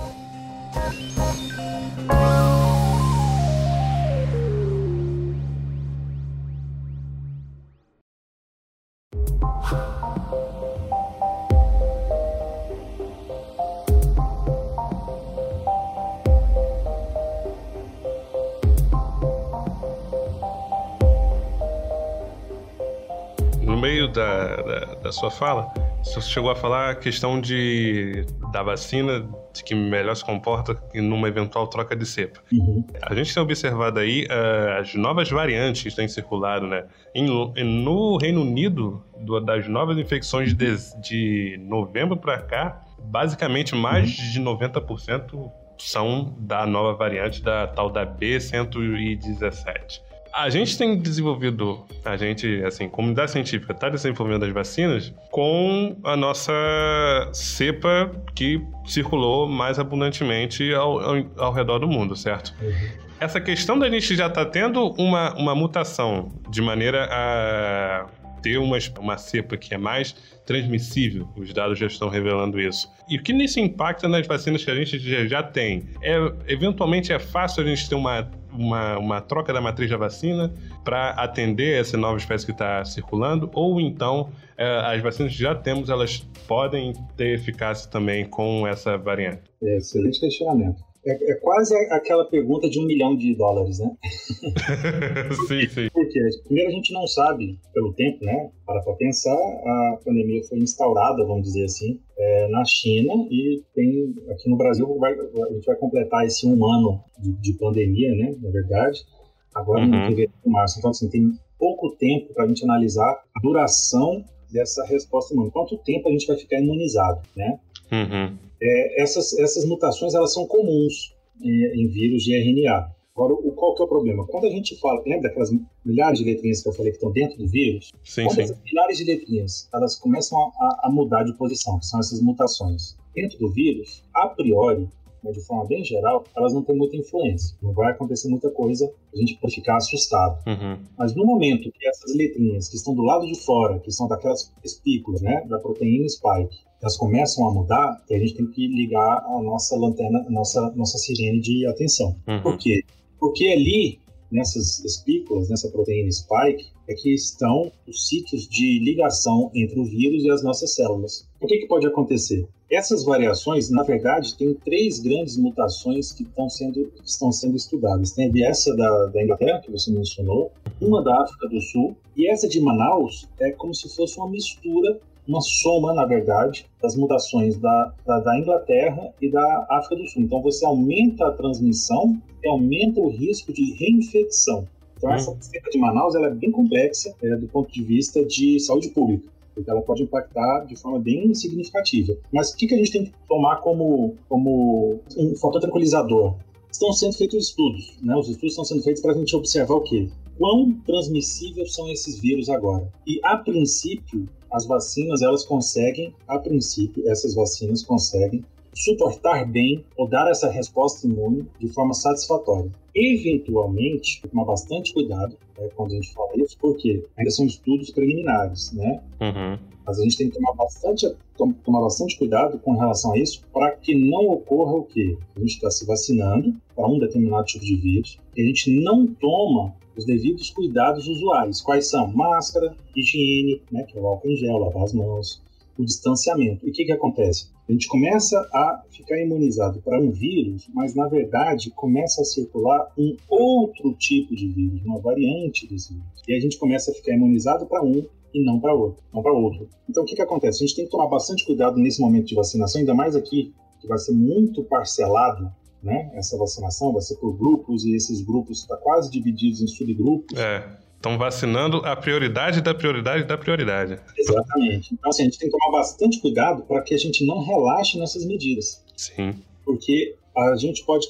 Da sua fala, você chegou a falar a questão de, da vacina de que melhor se comporta numa eventual troca de cepa. Uhum. A gente tem observado aí uh, as novas variantes que têm circulado, né? Em, no Reino Unido, do, das novas infecções de, de novembro para cá, basicamente mais uhum. de 90% são da nova variante da tal da B117. A gente tem desenvolvido, a gente, assim, comunidade científica está desenvolvendo as vacinas com a nossa cepa que circulou mais abundantemente ao, ao, ao redor do mundo, certo? Uhum. Essa questão da gente já estar tá tendo uma, uma mutação de maneira a ter uma, uma cepa que é mais transmissível. Os dados já estão revelando isso. E o que nisso impacta nas vacinas que a gente já, já tem? É, eventualmente é fácil a gente ter uma, uma, uma troca da matriz da vacina para atender essa nova espécie que está circulando? Ou então é, as vacinas que já temos, elas podem ter eficácia também com essa variante? É, excelente questionamento. É, é, quase aquela pergunta de um milhão de dólares, né? sim, sim. Porque, primeiro, a gente não sabe, pelo tempo, né? Para pensar, a pandemia foi instaurada, vamos dizer assim, é, na China e tem aqui no Brasil, vai, a gente vai completar esse um ano de, de pandemia, né? Na verdade, agora uhum. no fevereiro, março. Então, assim, tem pouco tempo para a gente analisar a duração dessa resposta imune. Quanto tempo a gente vai ficar imunizado, né? Uhum é, essas, essas mutações elas são comuns em, em vírus de RNA. Agora, o, qual que é o problema? Quando a gente fala, lembra daquelas milhares de letrinhas que eu falei que estão dentro do vírus? Sim, quando sim. essas milhares de letrinhas elas começam a, a, mudar de posição, que são essas mutações, dentro do vírus, a priori, né, de forma bem geral, elas não têm muita influência. Não vai acontecer muita coisa, a gente pode ficar assustado. Uhum. Mas no momento que essas letrinhas que estão do lado de fora, que são daquelas espículas, né, da proteína spike, elas começam a mudar, a gente tem que ligar a nossa lanterna, a nossa, nossa sirene de atenção. Uhum. Por quê? Porque ali, nessas espículas, nessa proteína spike, é que estão os sítios de ligação entre o vírus e as nossas células. O que, que pode acontecer? Essas variações, na verdade, tem três grandes mutações que estão sendo, que estão sendo estudadas. Tem essa da, da Inglaterra, que você mencionou, uma da África do Sul, e essa de Manaus é como se fosse uma mistura uma soma, na verdade, das mutações da, da, da, Inglaterra e da África do Sul. Então, você aumenta a transmissão e aumenta o risco de reinfecção. Então, essa cepa hum. de Manaus ela é bem complexa é, do ponto de vista de saúde pública, porque ela pode impactar de forma bem significativa. Mas o que, que a gente tem que tomar como, como um fator tranquilizador? Estão sendo feitos estudos, né? Os estudos estão sendo feitos para a gente observar o quê? Quão transmissíveis são esses vírus agora? E, a princípio, as vacinas elas conseguem, a princípio, essas vacinas conseguem suportar bem ou dar essa resposta imune de forma satisfatória. Eventualmente, tomar bastante cuidado né, quando a gente fala isso, porque ainda são estudos preliminares, né? Uhum. Mas a gente tem que tomar bastante, tomar bastante cuidado com relação a isso para que não ocorra o quê? A gente está se vacinando para um determinado tipo de vírus e a gente não toma os devidos cuidados usuais. Quais são? Máscara, higiene, né, que é o álcool em gel, lavar as mãos, o distanciamento. E o que, que acontece? A gente começa a ficar imunizado para um vírus, mas na verdade começa a circular um outro tipo de vírus, uma variante desse vírus. E a gente começa a ficar imunizado para um e não para outro, não para outro. Então o que, que acontece? A gente tem que tomar bastante cuidado nesse momento de vacinação, ainda mais aqui que vai ser muito parcelado né? Essa vacinação vai ser por grupos e esses grupos estão tá quase divididos em subgrupos. É. Estão vacinando a prioridade da prioridade da prioridade. Exatamente. Então, assim, a gente tem que tomar bastante cuidado para que a gente não relaxe nessas medidas. Sim. Porque a gente pode,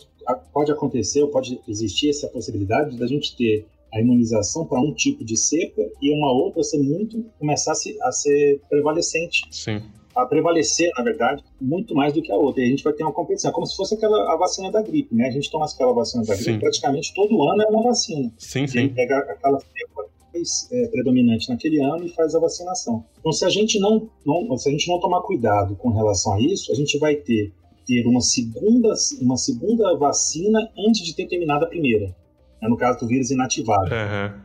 pode acontecer, ou pode existir essa possibilidade da gente ter a imunização para um tipo de cepa e uma outra ser muito começar a, se, a ser prevalecente. Sim a prevalecer, na verdade, muito mais do que a outra. E a gente vai ter uma competição, como se fosse aquela a vacina da gripe, né? A gente toma aquela vacina da gripe, sim. praticamente todo ano é uma vacina. Sim, sim. A gente pega aquela cepa é, predominante naquele ano e faz a vacinação. Então, se a gente não, não, se a gente não tomar cuidado com relação a isso, a gente vai ter ter uma segunda, uma segunda vacina antes de ter terminado a primeira. Né? No caso do vírus inativado. Uhum.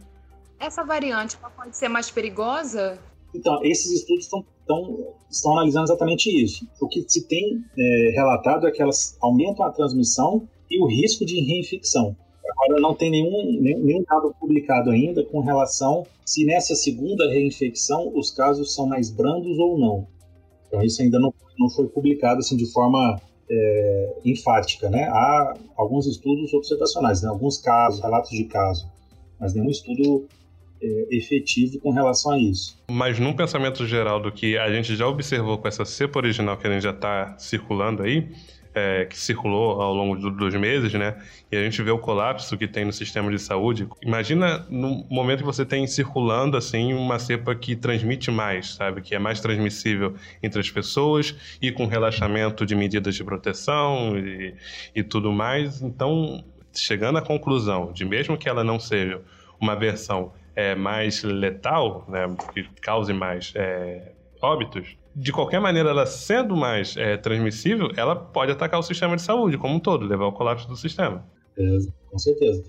Essa variante pode ser mais perigosa? Então, esses estudos estão então, estão analisando exatamente isso. O que se tem é, relatado é que elas aumentam a transmissão e o risco de reinfecção. Agora, não tem nenhum, nenhum dado publicado ainda com relação se nessa segunda reinfecção os casos são mais brandos ou não. Então, isso ainda não, não foi publicado assim, de forma é, enfática. Né? Há alguns estudos observacionais, né? alguns casos, relatos de caso, mas nenhum estudo é, efetivo com relação a isso. Mas num pensamento geral do que a gente já observou com essa cepa original que a gente já está circulando aí, é, que circulou ao longo do, dos meses, né? E a gente vê o colapso que tem no sistema de saúde. Imagina no momento que você tem circulando assim uma cepa que transmite mais, sabe? Que é mais transmissível entre as pessoas e com relaxamento de medidas de proteção e, e tudo mais. Então, chegando à conclusão de mesmo que ela não seja uma versão é, mais letal, né, que cause mais é, óbitos, de qualquer maneira, ela sendo mais é, transmissível, ela pode atacar o sistema de saúde como um todo, levar ao colapso do sistema. Com certeza.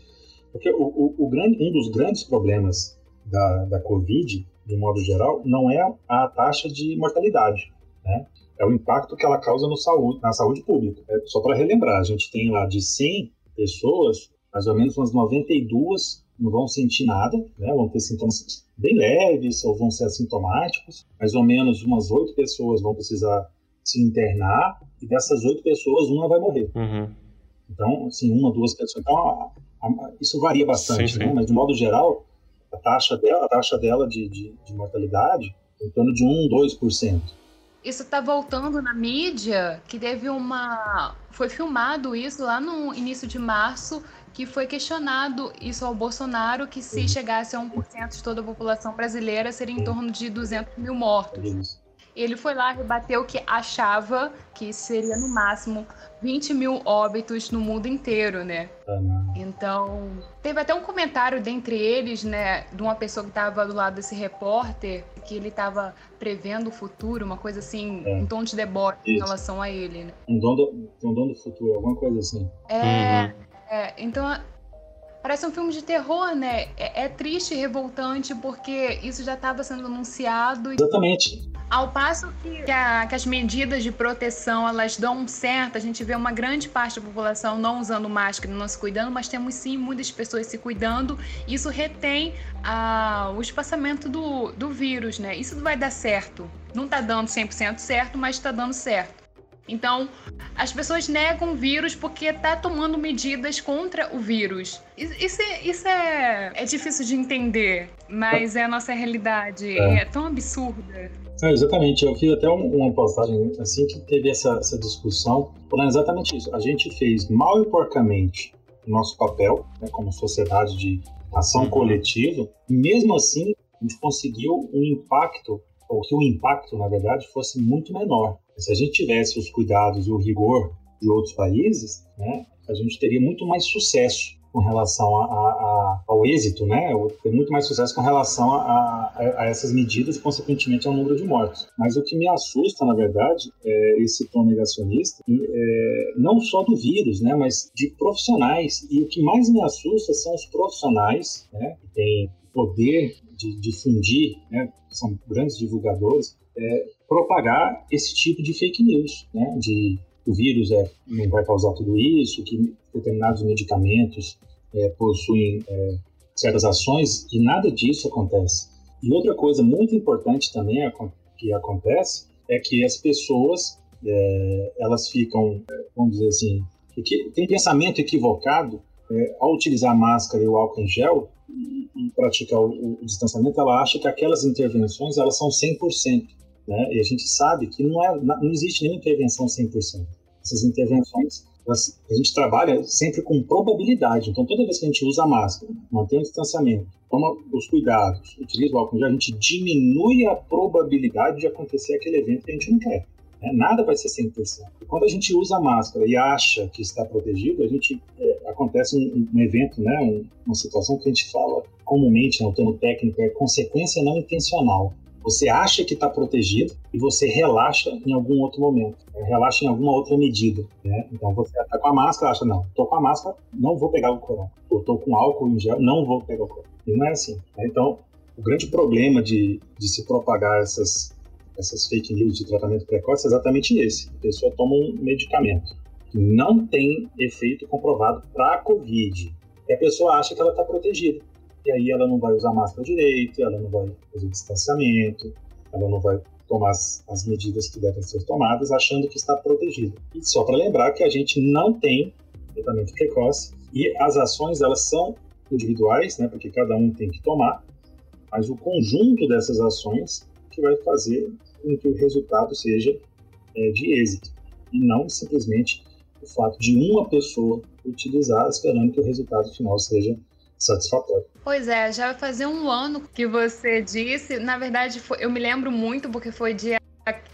Porque o, o, o, grande, um dos grandes problemas da, da Covid, de modo geral, não é a taxa de mortalidade, né? É o impacto que ela causa no saúde, na saúde pública. É, só para relembrar, a gente tem lá de 100 pessoas, mais ou menos umas 92 não vão sentir nada, né? vão ter sintomas bem leves ou vão ser assintomáticos. Mais ou menos umas oito pessoas vão precisar se internar e dessas oito pessoas, uma vai morrer. Uhum. Então, assim, uma, duas pessoas. Então, a, a, isso varia bastante, sim, sim. Né? mas de modo geral, a taxa dela, a taxa dela de, de, de mortalidade é em torno de 1, 2%. Isso está voltando na mídia, que teve uma. Foi filmado isso lá no início de março, que foi questionado isso ao Bolsonaro, que se chegasse a 1% de toda a população brasileira, seria em torno de 200 mil mortos. Ele foi lá rebateu que achava que seria no máximo 20 mil óbitos no mundo inteiro, né? Então, teve até um comentário dentre eles, né, de uma pessoa que estava do lado desse repórter, que ele estava prevendo o futuro, uma coisa assim, é. um tom de deboche em relação a ele, né? Um dom do, um dom do futuro, alguma coisa assim. É. Uhum. É, então parece um filme de terror, né? É, é triste e revoltante porque isso já estava sendo anunciado. Exatamente. Ao passo que, que, a, que, as medidas de proteção elas dão certo, a gente vê uma grande parte da população não usando máscara, não se cuidando, mas temos sim muitas pessoas se cuidando. Isso retém a, o espaçamento do, do vírus, né? Isso vai dar certo. Não está dando 100% certo, mas está dando certo. Então, as pessoas negam o vírus porque tá tomando medidas contra o vírus. Isso, é, isso é, é difícil de entender, mas é a nossa realidade. É, é tão absurda. É, exatamente. Eu vi até uma postagem assim que teve essa, essa discussão falando exatamente isso. A gente fez mal e porcamente o nosso papel, né, como sociedade de ação coletiva, e mesmo assim a gente conseguiu um impacto ou que o impacto, na verdade, fosse muito menor. Se a gente tivesse os cuidados e o rigor de outros países, né, a gente teria muito mais sucesso com relação a, a, ao êxito, né? Ter muito mais sucesso com relação a, essas medidas consequentemente, ao número de mortos. Mas o que me assusta, na verdade, é esse tom negacionista, é, não só do vírus, né? Mas de profissionais. E o que mais me assusta são os profissionais, né? Que têm poder de difundir, né? São grandes divulgadores, é, propagar esse tipo de fake news, né? De o vírus é, não vai causar tudo isso, que determinados medicamentos é, possuem é, certas ações, e nada disso acontece. E outra coisa muito importante também que acontece é que as pessoas é, elas ficam, é, vamos dizer assim, que tem pensamento equivocado é, ao utilizar máscara e o álcool em gel e praticar o, o, distanciamento, ela acha que aquelas intervenções elas são 100%. Né? E a gente sabe que não, é, não existe nenhuma intervenção 100%. Essas intervenções, elas, a gente trabalha sempre com probabilidade. Então, toda vez que a gente usa a máscara, mantém o distanciamento, toma os cuidados, utiliza o álcool a gente diminui a probabilidade de acontecer aquele evento que a gente não quer. Né? Nada vai ser 100%. E quando a gente usa a máscara e acha que está protegido, a gente é, acontece um, um, evento, né, um, uma situação que a gente fala comumente, né, o termo técnico é consequência não intencional. Você acha que está protegido e você relaxa em algum outro momento, né? relaxa em alguma outra medida. Né? Então você está com a máscara, acha, não, estou com a máscara, não vou pegar o corona. Estou com álcool em gel, não vou pegar o corona. E não é assim. Né? Então, o grande problema de, de se propagar essas, essas fake news de tratamento precoce é exatamente esse. A pessoa toma um medicamento que não tem efeito comprovado para a Covid. E a pessoa acha que ela está protegida e aí ela não vai usar máscara direito, ela não vai fazer distanciamento, ela não vai tomar as, as medidas que devem ser tomadas, achando que está protegida. E só para lembrar que a gente não tem tratamento precoce e as ações elas são individuais, né, porque cada um tem que tomar, mas o conjunto dessas ações que vai fazer com que o resultado seja é, de êxito e não simplesmente o fato de uma pessoa utilizar esperando que o resultado final seja satisfatório. Pois é, já vai fazer um ano que você disse. Na verdade, foi, eu me lembro muito porque foi dia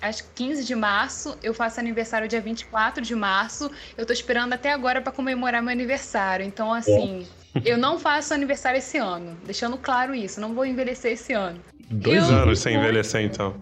acho 15 de março, eu faço aniversário dia 24 de março. Eu tô esperando até agora para comemorar meu aniversário. Então, assim, é. eu não faço aniversário esse ano, deixando claro isso, não vou envelhecer esse ano. Dois eu anos sem envelhecer, então.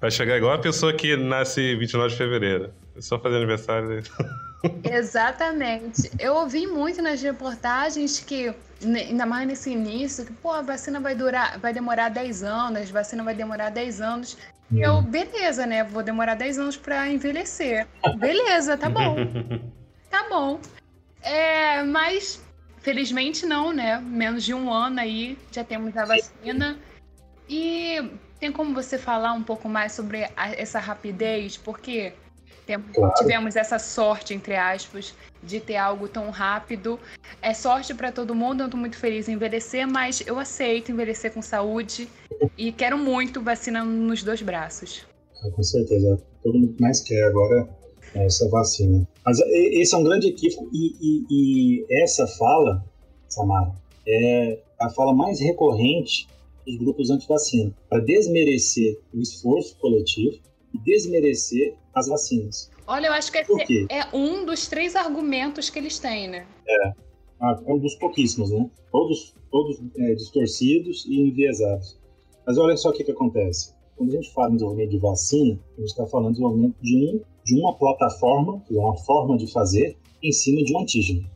Vai chegar igual a pessoa que nasce 29 de fevereiro. É só fazer aniversário. Exatamente. Eu ouvi muito nas reportagens que, ainda mais nesse início, que pô, a vacina vai durar, vai demorar 10 anos, a vacina vai demorar 10 anos. E eu, hum. beleza, né? Vou demorar 10 anos para envelhecer. Beleza, tá bom. Tá bom. É, mas, felizmente não, né? Menos de um ano aí já temos a vacina. E tem como você falar um pouco mais sobre a, essa rapidez? Porque Claro. Tivemos essa sorte, entre aspas, de ter algo tão rápido. É sorte para todo mundo, eu estou muito feliz em envelhecer, mas eu aceito envelhecer com saúde e quero muito vacina nos dois braços. Ah, com certeza, todo mundo mais quer agora é essa vacina. Mas esse é um grande equívoco e, e, e essa fala, Samara, é a fala mais recorrente dos grupos anti-vacina, para desmerecer o esforço coletivo e desmerecer as vacinas. Olha, eu acho que esse é um dos três argumentos que eles têm, né? É. Ah, é um dos pouquíssimos, né? Todos, todos é, distorcidos e enviesados. Mas olha só o que, que acontece. Quando a gente fala em desenvolvimento de vacina, a gente está falando de desenvolvimento de, um, de uma plataforma, que é uma forma de fazer, em cima de um antígeno.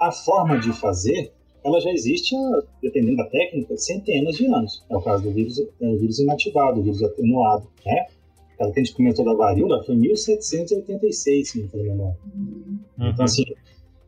A forma de fazer, ela já existe, dependendo da técnica, centenas de anos. É o caso do vírus, é o vírus inativado, o vírus atenuado, né? Aquela que a gente comentou da varíola foi 1786, se não for memória. Uhum. Então, assim,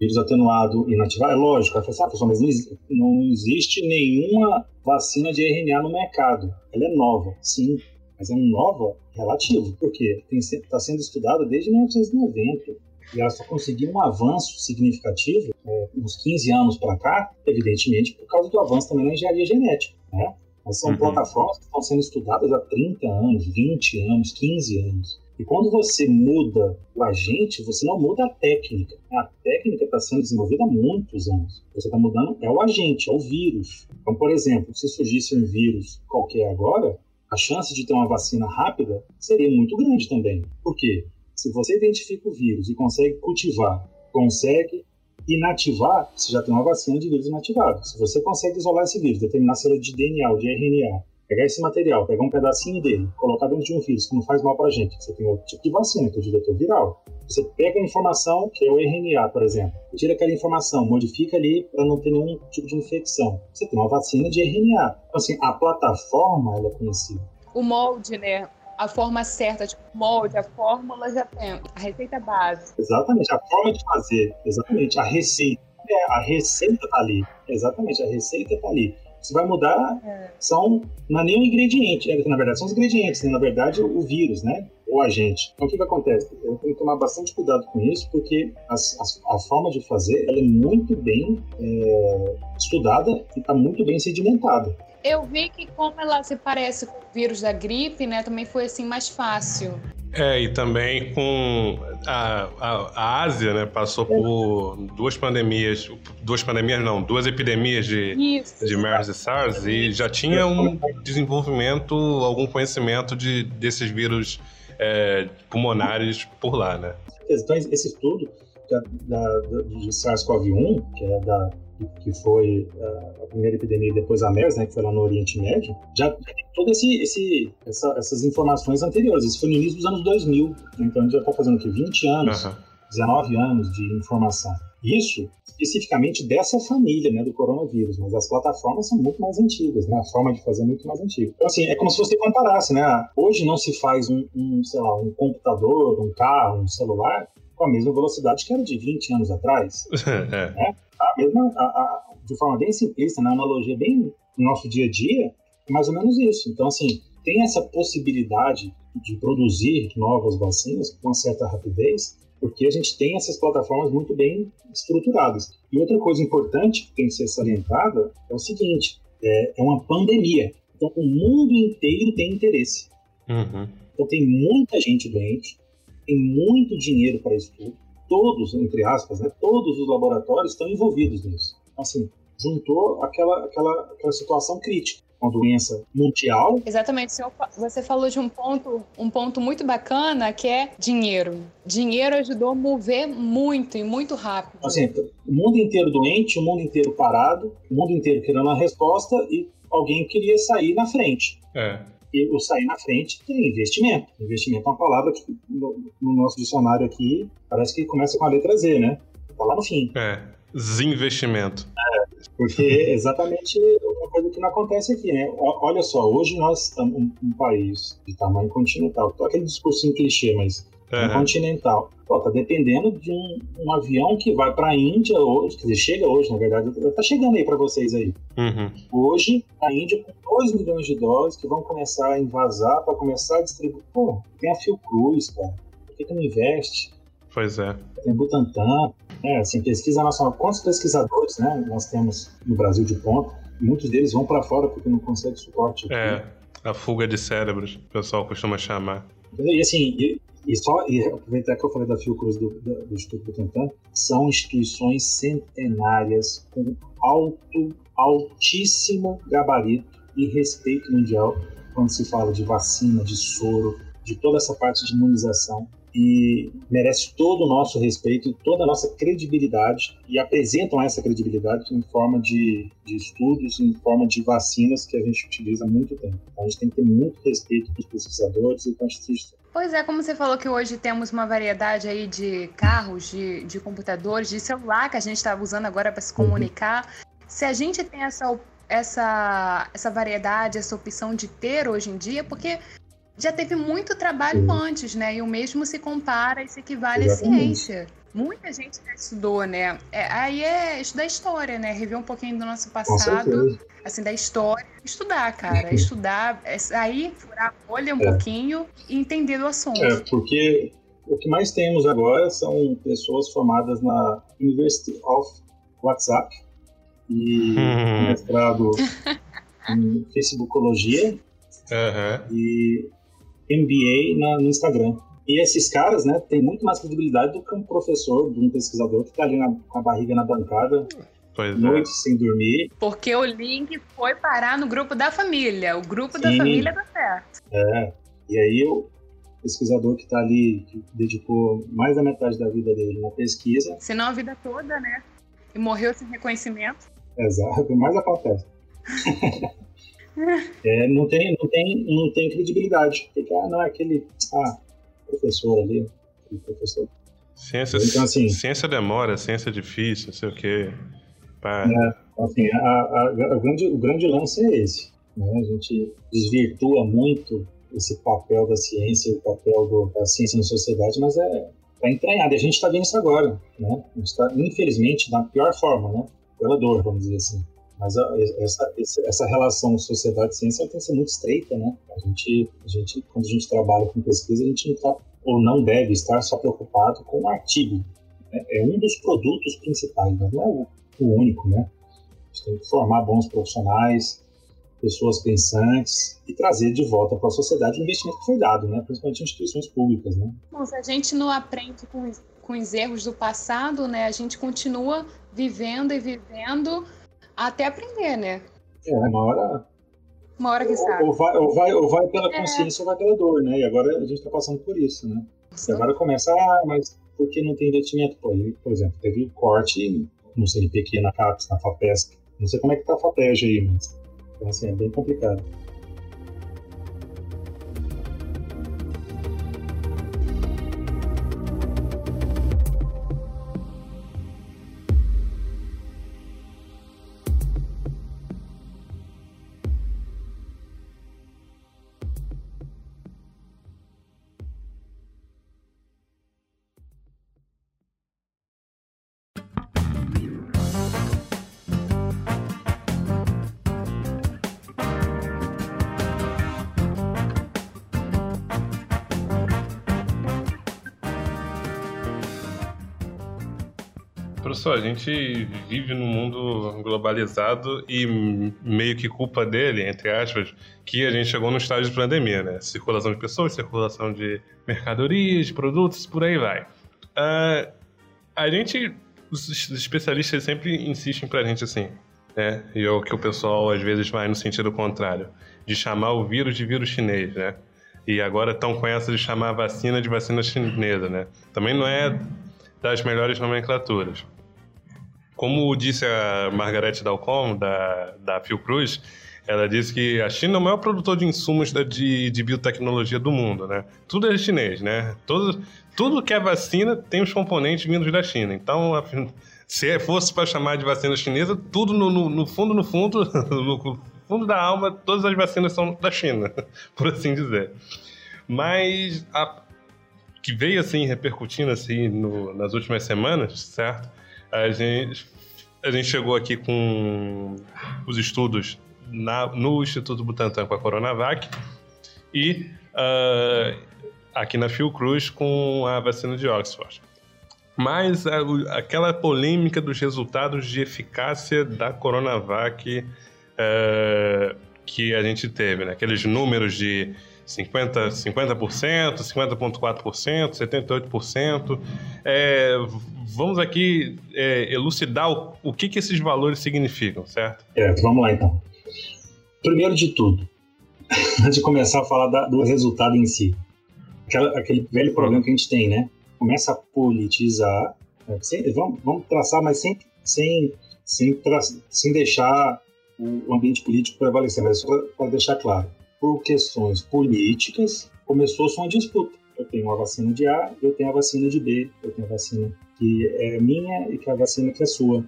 vírus atenuado inativado, é lógico. Ela falou assim, ah, mas não existe nenhuma vacina de RNA no mercado. Ela é nova, sim, mas é nova relativo. Por quê? Está sendo estudada desde 1990 e ela só conseguiu um avanço significativo é, uns 15 anos para cá, evidentemente por causa do avanço também na engenharia genética. Né? Mas são uhum. plataformas que estão sendo estudadas há 30 anos, 20 anos, 15 anos. E quando você muda o agente, você não muda a técnica. A técnica está sendo desenvolvida há muitos anos. Você está mudando é o agente, é o vírus. Então, por exemplo, se surgisse um vírus qualquer agora, a chance de ter uma vacina rápida seria muito grande também. Por quê? Se você identifica o vírus e consegue cultivar, consegue inativar, você já tem uma vacina de vírus inativado. Se você consegue isolar esse vírus, determinar se ele é de DNA ou de RNA, pegar esse material, pegar um pedacinho dele, colocar dentro de um vírus que não faz mal para a gente, você tem outro tipo de vacina, que é o diretor viral. Você pega a informação, que é o RNA, por exemplo, tira aquela informação, modifica ali para não ter nenhum tipo de infecção. Você tem uma vacina de RNA. Então, assim, a plataforma ela é conhecida. O molde, né? A forma certa, tipo, molde, a fórmula já tem, a receita base. Exatamente, a forma de fazer, exatamente, a receita. É, a receita tá ali, exatamente, a receita tá ali. Você vai mudar, é. são, não é nem um ingrediente, é, na verdade são os ingredientes, né? na verdade o vírus, né? O agente. Então o que, que acontece? Eu tenho que tomar bastante cuidado com isso, porque as, as, a forma de fazer ela é muito bem é, estudada e está muito bem sedimentada. Eu vi que como ela se parece com o vírus da gripe, né, também foi assim mais fácil. É, e também com a, a, a, Ásia, né, passou por duas pandemias, duas pandemias não, duas epidemias de, Isso. de MERS e SARS e já tinha um desenvolvimento, algum conhecimento de, desses vírus é, pulmonares por lá, né? Então, esse estudo da, da, de SARS-CoV-1, que é da que foi a primeira epidemia depois a MERS, né, que foi lá no Oriente Médio, já tem todas esse, esse, essa, essas informações anteriores. Isso foi no início dos anos 2000, né, então a gente já está fazendo aqui 20 anos, uhum. 19 anos de informação. Isso especificamente dessa família, né, do coronavírus, mas as plataformas são muito mais antigas, né, a forma de fazer é muito mais antiga. Então, assim, é como se você comparasse, né, hoje não se faz um, um sei lá, um computador, um carro, um celular com a mesma velocidade que era de 20 anos atrás. é. né? a mesma, a, a, de forma bem simplista, na né, analogia bem no nosso dia a dia, é mais ou menos isso. Então, assim, tem essa possibilidade de produzir novas vacinas com uma certa rapidez, porque a gente tem essas plataformas muito bem estruturadas. E outra coisa importante que tem que ser salientada é o seguinte: é, é uma pandemia. Então, o mundo inteiro tem interesse. Uhum. Então, tem muita gente doente, tem muito dinheiro para isso tudo todos, entre aspas, né, todos os laboratórios estão envolvidos nisso. Então, assim, juntou aquela, aquela, aquela situação crítica uma doença mundial. Exatamente, você falou de um ponto, um ponto muito bacana que é dinheiro. Dinheiro ajudou a mover muito e muito rápido. Assim, o mundo inteiro doente, o mundo inteiro parado, o mundo inteiro querendo uma resposta e alguém queria sair na frente. É e o sair na frente tem investimento. Investimento é uma palavra que no, no, nosso dicionário aqui parece que começa com a letra Z, né? Tá lá no fim. É, desinvestimento. É, porque é exatamente uma coisa que não acontece aqui, né? Olha só, hoje nós estamos um, um país de tamanho continental. Tô aquele discursinho clichê, mas uhum. um continental. Pô, tá dependendo de um, um avião que vai para a Índia hoje, quer dizer, chega hoje, na verdade, tá chegando aí para vocês aí. Uhum. Hoje, a Índia com 2 milhões de dólares que vão começar a invasar para começar a distribuir. Pô, tem a Fiocruz, cara. Por que, que não investe? Pois é. Tem Butantan, é, assim, pesquisa nacional. Quantos pesquisadores, né, nós temos no Brasil de ponta? Muitos deles vão para fora porque não conseguem suporte. Aqui. É, a fuga de cérebros, o pessoal costuma chamar. E assim, e só e aproveitar que eu falei da Fiocruz do, do, do Instituto Butantan, são instituições centenárias com alto, altíssimo gabarito e respeito mundial quando se fala de vacina, de soro, de toda essa parte de imunização e merece todo o nosso respeito e toda a nossa credibilidade e apresentam essa credibilidade em forma de, de estudos, em forma de vacinas que a gente utiliza há muito tempo. Então a gente tem que ter muito respeito dos pesquisadores e com as instituições. Pois é, como você falou que hoje temos uma variedade aí de carros, de, de computadores, de celular que a gente está usando agora para se uhum. comunicar. Uhum. Se a gente tem essa, essa, essa variedade, essa opção de ter hoje em dia, porque já teve muito trabalho Sim. antes, né? E o mesmo se compara e se equivale Exatamente. à ciência. Muita gente já estudou, né? É, aí é estudar história, né? Rever um pouquinho do nosso passado, assim, da história. Estudar, cara. Estudar, é, aí furar a bolha um é. pouquinho e entender do assunto. É, porque o que mais temos agora são pessoas formadas na University of WhatsApp e hum. mestrado em Facebookologia uhum. e MBA na, no Instagram. E esses caras, né, têm muito mais credibilidade do que um professor, de um pesquisador que está ali na, com a barriga na bancada, Pois é. noites sem dormir. Porque o link foi parar no grupo da família. O grupo da Sim. família tá certo. É. E aí o pesquisador que está ali, que dedicou mais da metade da vida dele na pesquisa, Senão a vida toda, né? E morreu sem reconhecimento. exato, mais acontece. É, não, tem, não, tem, não tem credibilidade. Porque, ah, não é aquele ah, professor ali, aquele professor. Ciência, Então, assim- ciência demora, ciência é difícil, não sei o quê. Pá. Assim, a, a- a- o, grande, o grande lance é esse. né? A gente desvirtua muito esse papel da ciência, o papel do- da ciência na sociedade, mas é tá entranhado. E a gente está vendo isso agora. Né? A gente está, infelizmente, da pior forma, né? pela dor, vamos dizer assim. Mas a- essa, essa relação sociedade-ciência tem que ser muito estreita. Né? A, gente, a gente, quando a gente trabalha com pesquisa, a gente não está, ou não deve estar só preocupado com o artigo. né? É um dos produtos principais, mas não é o o único, né? A gente tem que formar bons profissionais, pessoas pensantes e trazer de volta para a sociedade o investimento que foi dado, né? Principalmente em instituições públicas, né? Bom, se a gente não aprende com, com os erros do passado, né? A gente continua vivendo e vivendo até aprender, né? É, uma hora Uma hora que sabe. ou, vai, ou, vai, ou vai pela consciência ou vai pela dor, né? E agora a gente está passando por isso, né? E agora começa, ah, mas por que não tem investimento? Pô, aí, por exemplo, teve corte no CNPq, na CAPES, na FAPESC. Não sei como é que tá a FAPESG aí, mas então, assim, é bem complicado. Professor, a gente vive num mundo globalizado e meio que culpa dele, entre aspas, que a gente chegou no estágio de pandemia, né? Circulação de pessoas, circulação de mercadorias, de produtos, por aí vai. Ah, a gente, os es- especialistas sempre insistem pra gente assim, né? E é o que o pessoal às vezes vai no sentido contrário, de chamar o vírus de vírus chinês, né? E agora estão com essa de chamar a vacina de vacina chinesa, né? Também não é das melhores nomenclaturas. Como disse a Margarete Dalcom, da, da Fiocruz, ela disse que a China é o maior produtor de insumos de, de biotecnologia do mundo, né? Tudo é chinês, né? Tudo, tudo que é vacina tem os componentes vindos da China. Então, a- se fosse para chamar de vacina chinesa, tudo no, no- no fundo, no fundo, no fundo da alma, todas as vacinas são da China, por assim dizer. Mas a, que veio assim repercutindo assim no- nas últimas semanas, certo? A gente, a gente chegou aqui com os estudos na- no Instituto Butantan com a Coronavac e ah, aqui na Fiocruz com a vacina de Oxford. Mas a- aquela polêmica dos resultados de eficácia da Coronavac eh, que a gente teve, né? aqueles números de 50%, 50%, 50,4%, 78%. É, vamos aqui é, elucidar o, o que, que esses valores significam, certo? É, vamos lá então. Primeiro de tudo, antes de começar a falar da- do resultado em si, aquele velho problema que a gente tem, né? Começa a politizar, né? Sem- vamos, vamos traçar, mas sem, sem, sem, tra- sem deixar o ambiente político prevalecer, mas só para deixar claro. Por questões políticas, começou-se uma disputa. Eu tenho uma vacina de A, eu tenho a vacina de B, eu tenho a vacina que é minha e que é a vacina que é sua.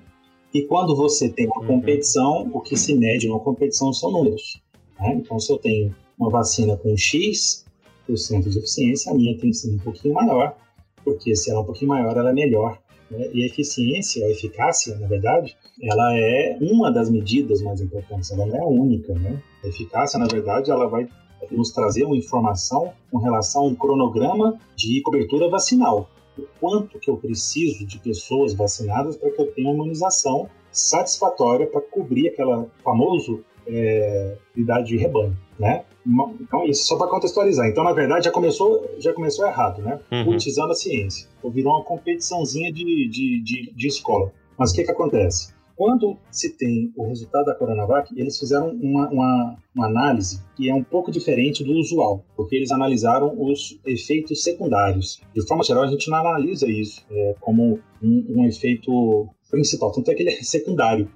E quando você tem uma Uhum. competição, o que se mede numa competição são números. né? Então, se eu tenho uma vacina com X por cento de eficiência, a minha tem que ser um pouquinho maior, porque se ela é um pouquinho maior, ela é melhor. Né? E a eficiência, a eficácia, na verdade, ela é uma das medidas mais importantes, ela não é a única. Né? A eficácia, na verdade, ela vai nos trazer uma informação com relação a um cronograma de cobertura vacinal. O quanto que eu preciso de pessoas vacinadas para que eu tenha uma imunização satisfatória para cobrir aquela famoso é, idade de rebanho, né? Então isso só para contextualizar. Então na verdade já começou já começou errado, né? Uhum. Politizando a ciência. Virou uma competiçãozinha de, de, de, de escola. Mas o que que acontece? Quando se tem o resultado da Coronavac, eles fizeram uma, uma, uma, análise que é um pouco diferente do usual, porque eles analisaram os efeitos secundários. De forma geral, a gente não analisa isso é, como um, um, efeito principal, tanto é que ele é secundário.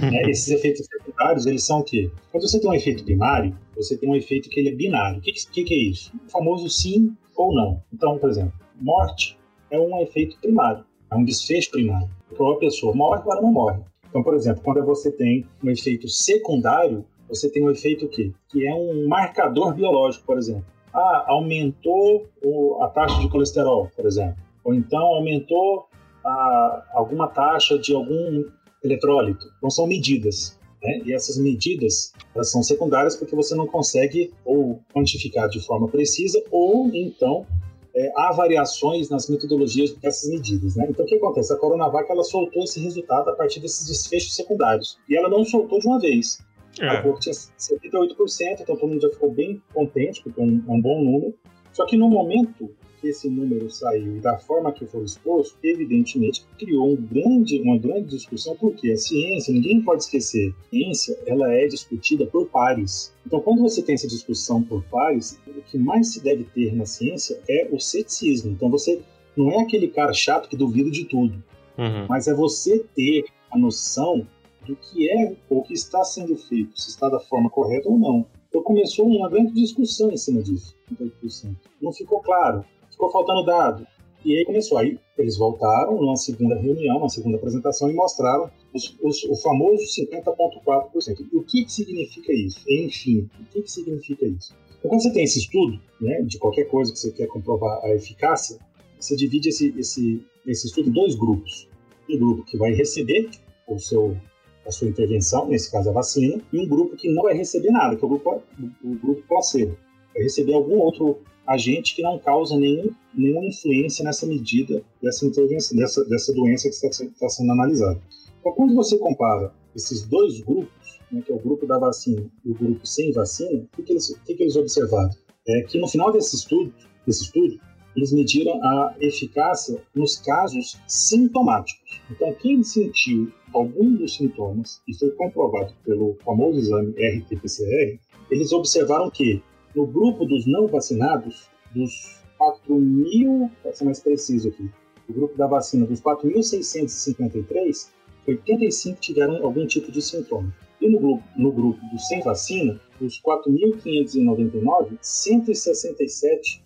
né? Esses efeitos secundários, eles são o quê? Quando você tem um efeito primário, você tem um efeito que ele é binário. O que, que, que é isso? O famoso sim ou não. Então, por exemplo, morte é um efeito primário, é um desfecho primário. Então, a pessoa morre, ela não morre. Então, por exemplo, quando você tem um efeito secundário, você tem um efeito que, que é um marcador biológico, por exemplo. Ah, aumentou o, a taxa de colesterol, por exemplo. Ou então aumentou a, alguma taxa de algum eletrólito. Então são medidas. Né? E essas medidas elas são secundárias porque você não consegue ou quantificar de forma precisa ou então é, há variações nas metodologias dessas medidas. Né? Então, o que acontece? A Coronavac ela soltou esse resultado a partir desses desfechos secundários. E ela não soltou de uma vez. É. A cor tinha 78%, então todo mundo já ficou bem contente, porque é um, é um bom número. Só que no momento que esse número saiu e da forma que foi exposto, evidentemente criou um grande, uma grande discussão, porque a ciência, ninguém pode esquecer, a ciência ela é discutida por pares. Então, quando você tem essa discussão por pares, o que mais se deve ter na ciência é o ceticismo. Então, você não é aquele cara chato que duvida de tudo, uhum. mas é você ter a noção do que é ou que está sendo feito, se está da forma correta ou não. Então começou uma grande discussão em cima disso. Não ficou claro ficou faltando dado. E aí começou. Aí eles voltaram numa segunda reunião, uma segunda apresentação e mostraram os, os, o famoso 50,4%. E o que, que significa isso? Enfim, o que, que significa isso? Então, quando você tem esse estudo, né, de qualquer coisa que você quer comprovar a eficácia, você divide esse, esse, esse estudo em dois grupos. Um grupo que vai receber o seu, a sua intervenção, nesse caso a vacina, e um grupo que não vai receber nada, que é o grupo, o grupo placebo. Vai receber algum outro agente que não causa nenhum, nenhuma influência nessa medida dessa intervenção, dessa, dessa doença que está, está sendo analisada. Então, quando você compara esses dois grupos, né, que é o grupo da vacina e o grupo sem vacina, o que, eles, o que eles observaram? É que no final desse estudo, desse estudo, eles mediram a eficácia nos casos sintomáticos. Então, quem sentiu algum dos sintomas, e foi comprovado pelo famoso exame RT-PCR, eles observaram que no grupo dos não vacinados, dos 4 mil, para ser mais preciso aqui, o grupo da vacina, dos 4.653, 85 tiveram algum tipo de sintoma. E no grupo, no grupo dos sem vacina, dos 4.599, 167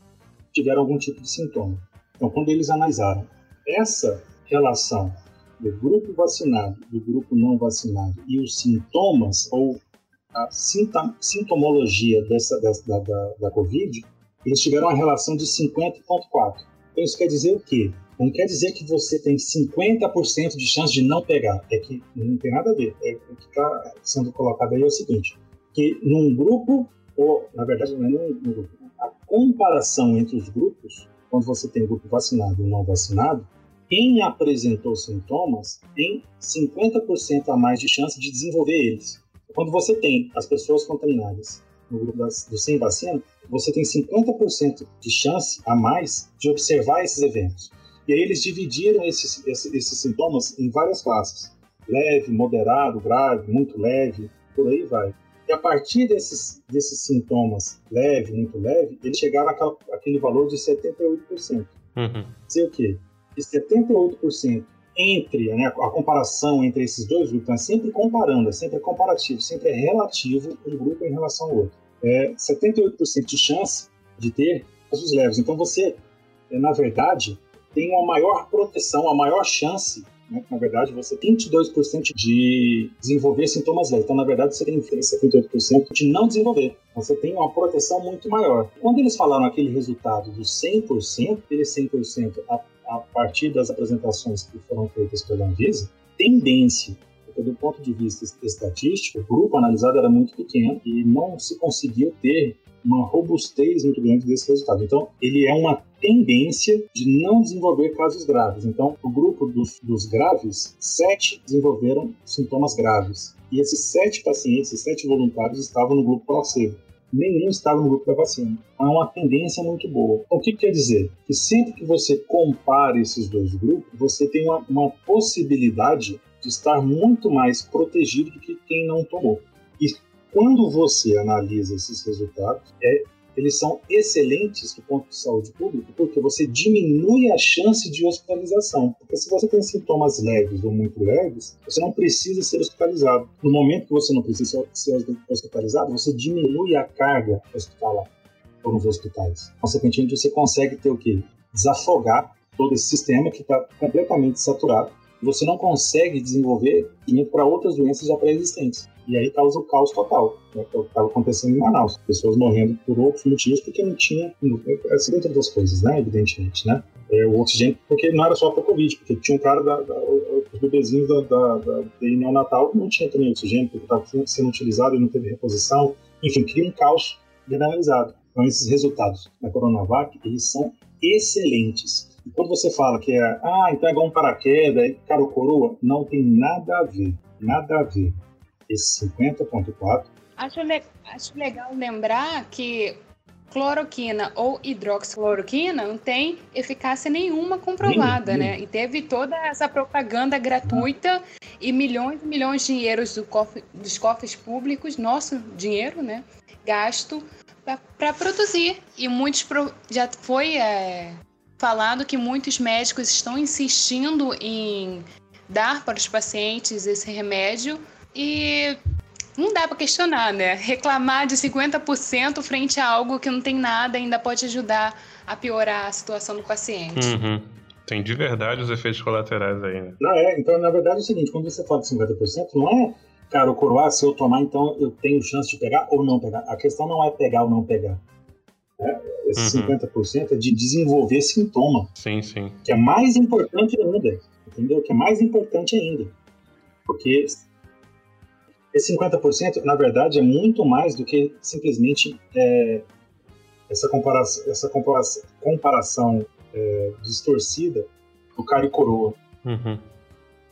tiveram algum tipo de sintoma. Então, quando eles analisaram essa relação do grupo vacinado, do grupo não vacinado e os sintomas ou a sintomologia dessa, dessa da, da, da, Covid, eles tiveram uma relação de 50,4. Então isso quer dizer o quê? Não quer dizer que você tem 50% de chance de não pegar. É que não tem nada a ver. É, o que está sendo colocado aí é o seguinte: que num grupo, ou na verdade não é num, grupo, a comparação entre os grupos, quando você tem grupo vacinado e não vacinado, quem apresentou sintomas tem 50% a mais de chance de desenvolver eles. Quando você tem as pessoas contaminadas no grupo das, do sem vacina, você tem 50% de chance a mais de observar esses eventos. E aí eles dividiram esses, esses, esses sintomas em várias classes: leve, moderado, grave, muito leve, por aí vai. E a partir desses, desses sintomas leve, muito leve, eles chegaram àquela, àquele valor de 78%. Uhum. Dizer o quê? De 78% entre, né, a comparação entre esses dois grupos, é sempre comparando, é sempre comparativo, sempre é relativo um grupo em relação ao outro. É 78% de chance de ter casos leves. Então você, é, na verdade, tem uma maior proteção, a maior chance né, na verdade, você tem 22% de desenvolver sintomas leves. Então, na verdade, você tem 78% de não desenvolver. Você tem uma proteção muito maior. Quando eles falaram aquele resultado dos 100%, aquele 100% a partir das apresentações que foram feitas pela Anvisa, tendência, porque do ponto de vista estatístico, o grupo analisado era muito pequeno e não se conseguiu ter uma robustez muito grande desse resultado. Então, ele é uma tendência de não desenvolver casos graves. Então, o grupo dos, dos graves, sete desenvolveram sintomas graves. E esses sete pacientes, esses sete voluntários, estavam no grupo placebo nenhum estava no grupo da vacina. Há uma tendência muito boa. O que quer dizer? Que sempre que você compara esses dois grupos, você tem uma, uma possibilidade de estar muito mais protegido do que quem não tomou. E quando você analisa esses resultados, é, eles são excelentes do ponto de saúde pública, porque você diminui a chance de hospitalização. Porque se você tem sintomas leves ou muito leves, você não precisa ser hospitalizado. No momento que você não precisa ser hospitalizado, você diminui a carga hospitalar nos hospitais. Consequentemente, você consegue ter o quê? Desafogar todo esse sistema que está completamente saturado. Você não consegue desenvolver para outras doenças já pré-existentes. E aí causa o caos total, né, que é estava acontecendo em Manaus. Pessoas morrendo por outros motivos porque não tinha, assim, entre outras coisas, né, evidentemente, né. É, o oxigênio, porque não era só para Covid, porque tinha um cara, da, da, os bebezinhos da, da, da, da neonatal não tinha também oxigênio, porque estava sendo utilizado e não teve reposição. Enfim, cria um caos generalizado. Então, esses resultados da Coronavac, eles são excelentes. E quando você fala que é, ah, então é igual um paraquedas, é cara ou coroa, não tem nada a ver, nada a ver. Esse 50.4... Acho, le acho legal lembrar que cloroquina ou hidroxicloroquina não tem eficácia nenhuma comprovada, né? E teve toda essa propaganda gratuita e milhões e milhões de dinheiros do cofre, dos cofres públicos, nosso dinheiro, né? Gasto para produzir. E muitos pro, já foi é, falado que muitos médicos estão insistindo em dar para os pacientes esse remédio e não dá para questionar, né? Reclamar de 50% frente a algo que não tem nada ainda pode ajudar a piorar a situação do paciente. Uhum. Tem de verdade os efeitos colaterais aí, né? Não, é. Então, na verdade, é o seguinte: quando você fala de 50%, não é cara, o coroar, se eu tomar, então eu tenho chance de pegar ou não pegar. A questão não é pegar ou não pegar. Né? Esse uhum. 50% é de desenvolver sintoma. Sim, sim. Que é mais importante ainda. Entendeu? Que é mais importante ainda. Porque esse 50%, na verdade, é muito mais do que simplesmente é, essa comparação, essa comparação, comparação é, distorcida do cara e coroa. Uhum.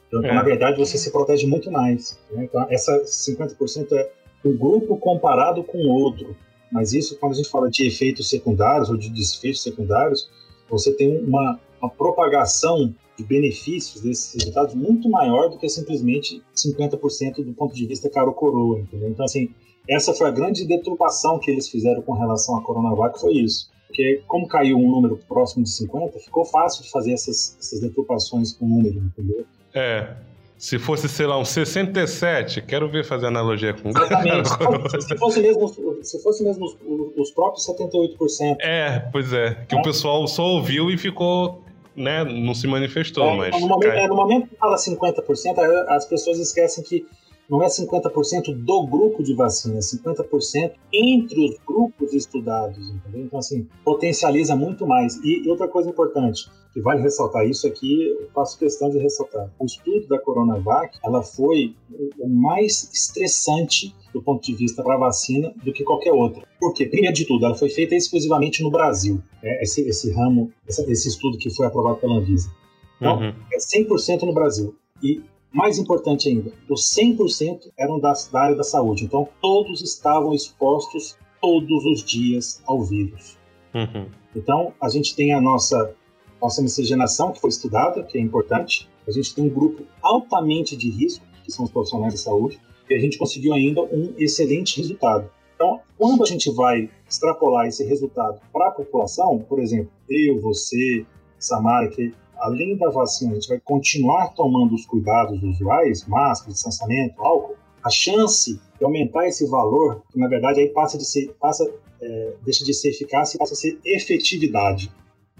Então, é. na verdade, você se protege muito mais. Né? Então, essa 50% é o grupo comparado com o outro. Mas isso, quando a gente fala de efeitos secundários ou de desfechos secundários, você tem uma, uma propagação de benefícios desses resultados muito maior do que simplesmente 50% do ponto de vista caro-coroa, entendeu? Então, assim, essa foi a grande deturpação que eles fizeram com relação à Coronavac, foi isso. Porque como caiu um número próximo de 50, ficou fácil de fazer essas, essas deturpações com número, entendeu? É. Se fosse, sei lá, um 67, quero ver fazer analogia com Exatamente. se fosse mesmo, se fosse mesmo os, os próprios 78%. É, pois é. Que é. o pessoal só ouviu e ficou né, não se manifestou, é, mas. No momento, é, no momento que fala 50%, as pessoas esquecem que não é 50% do grupo de vacina, é 50% entre os grupos estudados, entendeu? Então, assim, potencializa muito mais. E outra coisa importante, que vale ressaltar isso aqui, eu faço questão de ressaltar. O estudo da Coronavac, ela foi o mais estressante do ponto de vista para a vacina do que qualquer outra. Por quê? Primeiro de tudo, ela foi feita exclusivamente no Brasil. Né? Esse, esse ramo, esse, estudo que foi aprovado pela Anvisa. Então, uhum. é 100% no Brasil. E mais importante ainda, os 100% eram da, da área da saúde. Então, todos estavam expostos todos os dias ao vírus. Uhum. Então, a gente tem a nossa, nossa miscigenação, que foi estudada, que é importante. A gente tem um grupo altamente de risco, que são os profissionais de saúde, e a gente conseguiu ainda um excelente resultado. Então, quando a gente vai extrapolar esse resultado para a população, por exemplo, eu, você, Samara, que além da vacina, a gente vai continuar tomando os cuidados usuais, máscara, distanciamento, álcool, a chance de aumentar esse valor, que na verdade aí passa de ser, passa, é, deixa de ser eficácia e passa a ser efetividade.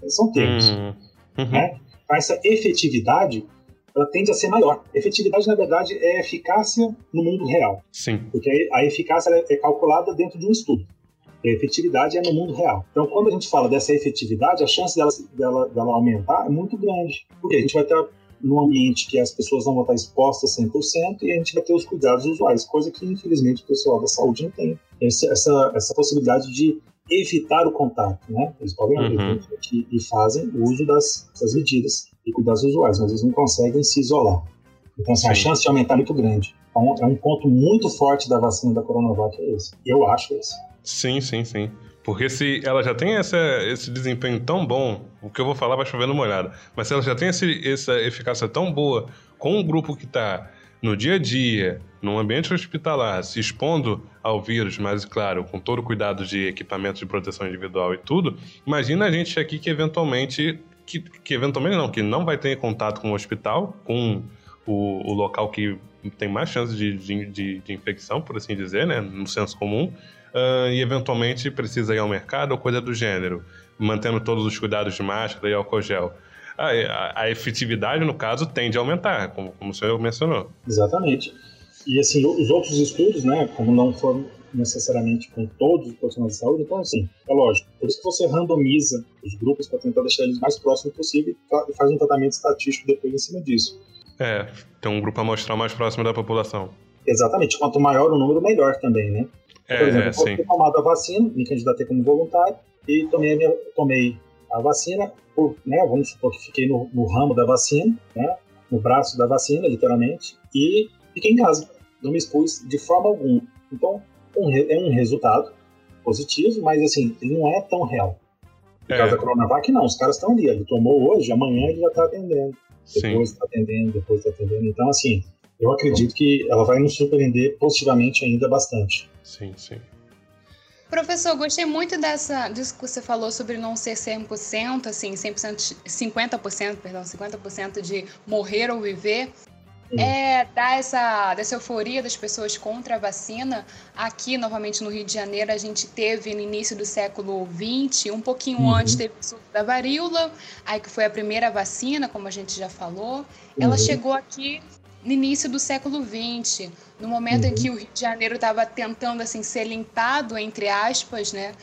São termos. Uhum. Uhum. Né? Essa efetividade ela tende a ser maior. Efetividade, na verdade, é eficácia no mundo real. Sim. Porque a eficácia é calculada dentro de um estudo efetividade é no mundo real. Então, quando a gente fala dessa efetividade, a chance dela, dela, dela aumentar é muito grande, porque a gente vai estar num ambiente que as pessoas não vão estar expostas 100% e a gente vai ter os cuidados usuais, coisa que, infelizmente, o pessoal da saúde não tem. Essa, essa, essa possibilidade de evitar o contato, né? Eles podem uhum. e, e fazem o uso das, das medidas e cuidados usuais, mas eles não conseguem se isolar. Então, assim, a chance de aumentar é muito grande. Então, é um ponto muito forte da vacina da Coronavac é esse. Eu acho esse. Sim, sim, sim. Porque se ela já tem essa, esse desempenho tão bom, o que eu vou falar vai chover numa olhada, mas se ela já tem esse, essa eficácia tão boa com o grupo que está no dia a dia, num ambiente hospitalar, se expondo ao vírus, mas claro, com todo o cuidado de equipamentos de proteção individual e tudo, imagina a gente aqui que eventualmente que, que eventualmente não, que não vai ter contato com o hospital, com o, o local que tem mais chances de, de, de, de, infecção, por assim dizer, né, no senso comum, uh, e eventualmente precisa ir ao mercado ou coisa do gênero, mantendo todos os cuidados de máscara e álcool gel. A, a, a efetividade, no caso, tende a aumentar, como, como o senhor mencionou. Exatamente. E assim, os outros estudos, né, como não foram necessariamente com todos os profissionais de saúde, então assim, é lógico. Por isso que você randomiza os grupos para tentar deixar eles mais próximos possível e faz um tratamento estatístico depois em cima disso. É, tem um grupo amostral mais próximo da população. Exatamente. Quanto maior o número, melhor também, né? É, Por exemplo, é, eu fui tomado a vacina, me candidatei como voluntário e tomei a, minha, tomei a vacina, por, né, vamos supor que fiquei no, no ramo da vacina, né, no braço da vacina, literalmente, e fiquei em casa. Não me expus de forma alguma. Então, um, é um resultado positivo, mas assim, ele não é tão real. No é. caso da Coronavac, não. Os caras estão ali. Ele tomou hoje, amanhã ele já está atendendo. Depois está atendendo, depois está atendendo. Então, assim, eu acredito que ela vai nos surpreender positivamente ainda bastante. Sim, sim. Professor, gostei muito dessa, disso que você falou sobre não ser 100%, assim, 100%, 50%, perdão, 50% de morrer ou viver. É, dar essa dessa euforia das pessoas contra a vacina. Aqui, novamente, no Rio de Janeiro, a gente teve no início do século XX, um pouquinho uhum. antes, teve o surto da varíola, aí que foi a primeira vacina, como a gente já falou. Ela uhum. chegou aqui no início do século XX, no momento uhum. em que o Rio de Janeiro estava tentando assim ser limpado entre aspas, né?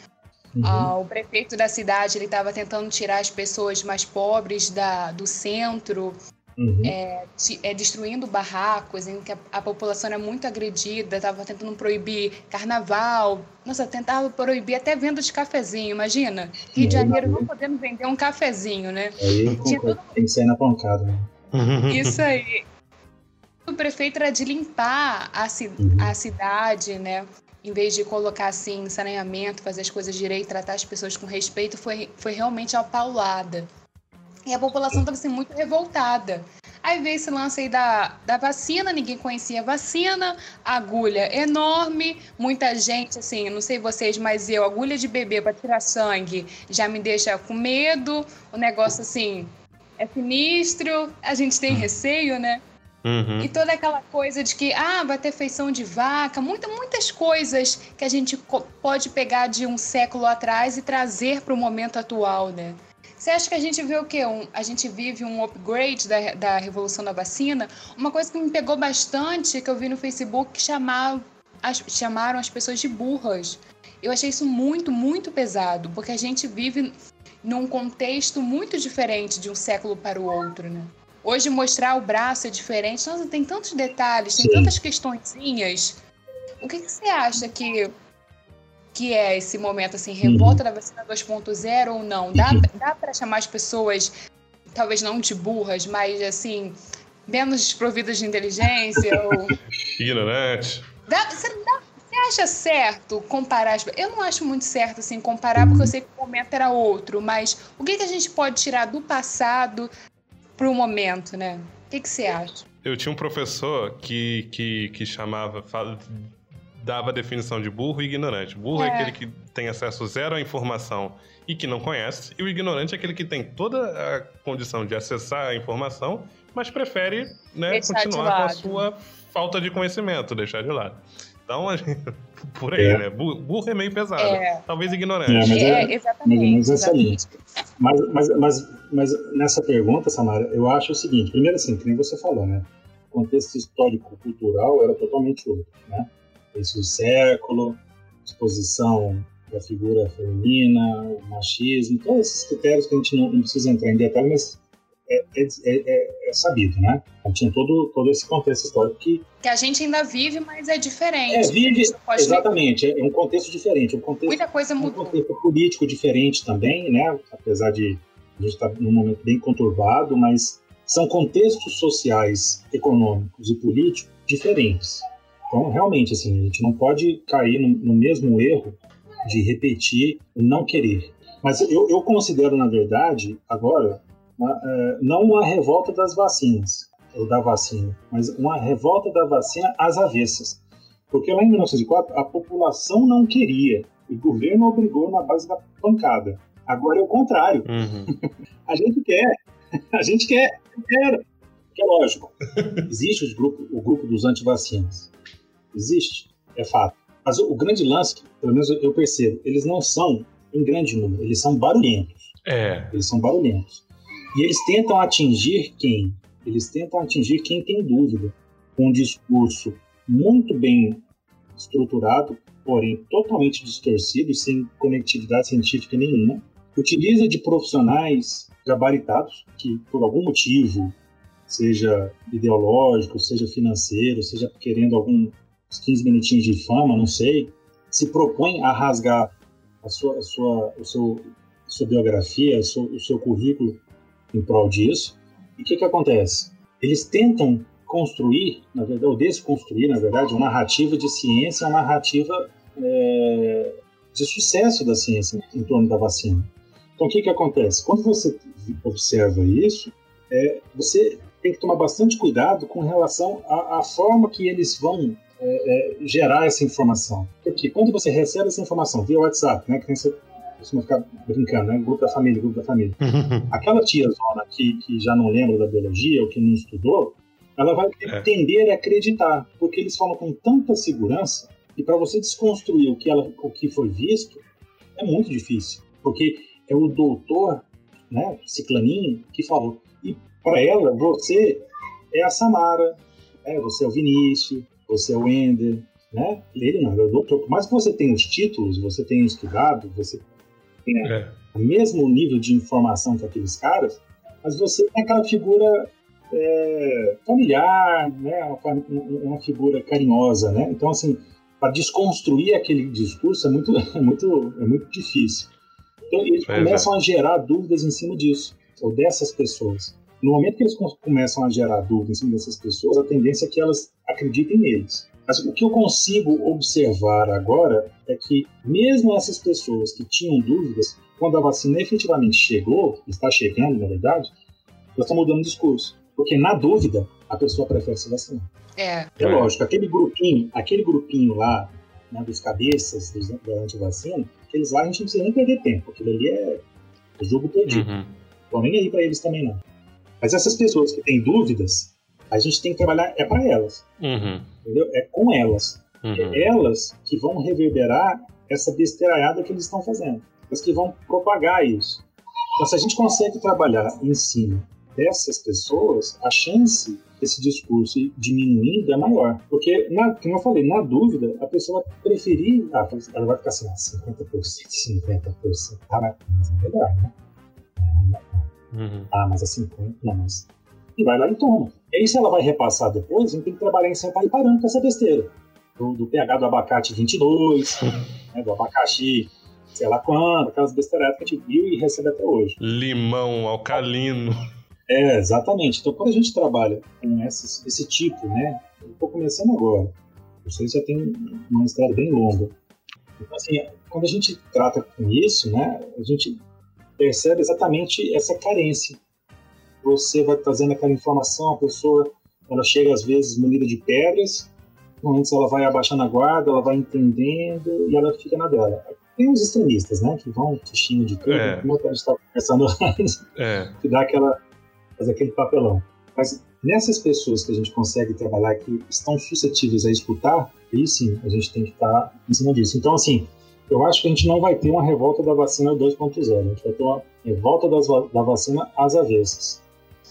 Uhum. Ah, o prefeito da cidade ele estava tentando tirar as pessoas mais pobres da, do centro, uhum. é, é, destruindo barracos em que a, a população era muito agredida, estava tentando proibir carnaval, nossa, tentava proibir até venda de cafezinho, imagina? Rio de Janeiro não podendo vender um cafezinho, né? Aí, todo... Tem que sair na pancada. Né? Isso aí o prefeito era de limpar a, ci a cidade, né? Em vez de colocar assim saneamento, fazer as coisas direito, tratar as pessoas com respeito, foi, foi realmente a paulada. E a população estava assim, muito revoltada. Aí veio esse lance aí da, da vacina, ninguém conhecia a vacina, agulha enorme, muita gente, assim, não sei vocês, mas eu, agulha de bebê para tirar sangue já me deixa com medo, o negócio, assim, é sinistro, a gente tem receio, né? Uhum. E toda aquela coisa de que, ah, vai ter feição de vaca, muita, muitas coisas que a gente pode pegar de um século atrás e trazer para o momento atual, né? Você acha que a gente vê o quê? Um, a gente vive um upgrade da, da revolução da vacina? Uma coisa que me pegou bastante, que eu vi no Facebook, que as, chamaram as pessoas de burras. Eu achei isso muito, muito pesado, porque a gente vive num contexto muito diferente de um século para o outro, né? Hoje mostrar o braço é diferente. Nossa, tem tantos detalhes, tem Sim. tantas questõezinhas. O que, que, você acha que, que é esse momento, assim, revolta uhum. da vacina 2.0 ou não? Dá, uhum. dá para chamar as pessoas, talvez não de burras, mas, assim, menos desprovidas de inteligência? ou... Ignorante. Dá, você, dá, você acha certo comparar as... Eu não acho muito certo, assim, comparar, porque eu sei que o momento era outro, mas o que, que a gente pode tirar do passado para o momento, né? O que, que você acha? Eu tinha um professor que, que, que chamava, fala, dava a definição de burro e ignorante. Burro é. é. aquele que tem acesso zero à informação e que não conhece, e o ignorante é aquele que tem toda a condição de acessar a informação, mas prefere né, continuar com a sua falta de conhecimento, deixar de lado. Então, por aí, é. né? Burro é meio pesado. É. Talvez ignorante. É, mas é, é exatamente. exatamente. Mas, mas, mas, mas, nessa pergunta, Samara, eu acho o seguinte. Primeiro, assim, que nem você falou, né? O contexto histórico-cultural era totalmente outro, né? Esse o século, exposição da figura feminina, o machismo, todos esses critérios que a gente não, não precisa entrar em detalhe, mas é, é, é, é, sabido, né? Então, tinha todo, todo esse contexto histórico que... Que a gente ainda vive, mas é diferente. É, vive, exatamente, é um contexto diferente. Um contexto, Muita coisa mudou. Um contexto político diferente também, né? Apesar de a gente estar tá num momento bem conturbado, mas são contextos sociais, econômicos e políticos diferentes. Então, realmente, assim, a gente não pode cair no, no mesmo erro de repetir o não querer. Mas eu, eu considero, na verdade, agora, é, não a revolta das vacinas, ou da vacina, mas uma revolta da vacina às avessas. Porque lá em 1904 a população não queria, e o governo obrigou na base da pancada. Agora é o contrário. Uhum. a gente quer, a gente quer, quer. Que é lógico. Existe grupo, o grupo dos antivacinas. Existe, é fato. Mas o, o grande lance, pelo menos eu percebo, eles não são em grande número, eles são barulhentos. É. Eles são barulhentos. E eles tentam atingir quem? Eles tentam atingir quem tem dúvida, com um discurso muito bem estruturado, porém totalmente distorcido e sem conectividade científica nenhuma. Utiliza de profissionais gabaritados que, por algum motivo, seja ideológico, seja financeiro, seja querendo alguns 15 minutinhos de fama, não sei, se propõe a rasgar a sua, a sua, o seu, sua biografia, o seu, o seu currículo em prol disso. E o que, que acontece? Eles tentam construir, na verdade, ou desconstruir, na verdade, uma narrativa de ciência, uma narrativa é, de sucesso da ciência em torno da vacina. Então, o que, que acontece? Quando você observa isso, é, você tem que tomar bastante cuidado com relação à, à forma que eles vão é, é, gerar essa informação. Porque quando você recebe essa informação via WhatsApp, né, que você costuma ficar brincando, né, grupo da família, grupo da família, aquela tia zona que, que já não lembra da biologia ou que não estudou, ela vai é. tender a acreditar, porque eles falam com tanta segurança e para você desconstruir o que, ela, o que foi visto é muito difícil, porque é o doutor, né, Ciclaninho, que falou. E para ela, você é a Samara, é, você é o Vinícius, você é o Ender, né? Ele não, ele é o doutor. Por mais que você tenha os títulos, você tenha estudado, você tenha é. o mesmo nível de informação que aqueles caras, mas você tem aquela figura é, familiar, né? Uma, uma, figura carinhosa, né? Então, assim, para desconstruir aquele discurso é muito, é muito, é muito difícil. Então, eles é, começam a gerar dúvidas em cima disso, ou dessas pessoas. No momento que eles começam a gerar dúvidas em cima dessas pessoas, a tendência é que elas acreditem neles. Mas o que eu consigo observar agora é que, mesmo essas pessoas que tinham dúvidas, quando a vacina efetivamente chegou, está chegando, na verdade, elas estão mudando o discurso. Porque, na dúvida, a pessoa prefere se vacinar. É. É lógico, aquele grupinho, aquele grupinho lá, né, dos cabeças dos, da antivacina, aqueles lá a gente não precisa nem perder tempo, aquilo ali é jogo perdido. Uhum. Não nem aí para eles também não. Mas essas pessoas que têm dúvidas, a gente tem que trabalhar é para elas. Uhum. Entendeu? É com elas. Uhum. É elas que vão reverberar essa besteiraiada que eles estão fazendo. Elas que vão propagar isso. Então, se a gente consegue trabalhar em cima dessas pessoas, a chance desse discurso diminuindo é maior. Porque, na, como eu falei, na dúvida, a pessoa vai preferir. Ah, ela vai ficar assim, ah, 50%, 50%. Ah, mas é melhor, né? Uhum. Ah, mas a 50%, não, mas. E vai lá e toma. E aí, se ela vai repassar depois, a gente tem que trabalhar em cima para ir parando com essa besteira. Do, do pH do abacate 22, né, do abacaxi sei lá quando, aquelas besteiras que a gente viu e recebe até hoje. Limão alcalino. É, exatamente. Então, quando a gente trabalha com esse, esse tipo, né? Eu estou começando agora. Vocês já têm uma estrada bem longa. Então, assim, quando a gente trata com isso, né? A gente percebe exatamente essa carência. Você vai trazendo aquela informação, a pessoa ela chega às vezes munida de pedras, antes ela vai abaixando a guarda, ela vai entendendo e ela fica na dela. Tem os extremistas, né, que vão xingando de tudo, é. como a gente estava conversando antes, é. que dá aquela, faz aquele papelão. Mas nessas pessoas que a gente consegue trabalhar que estão suscetíveis a escutar, aí sim a gente tem que estar tá em cima disso. Então, assim, eu acho que a gente não vai ter uma revolta da vacina 2.0, a gente vai ter uma revolta das, da vacina às avessas.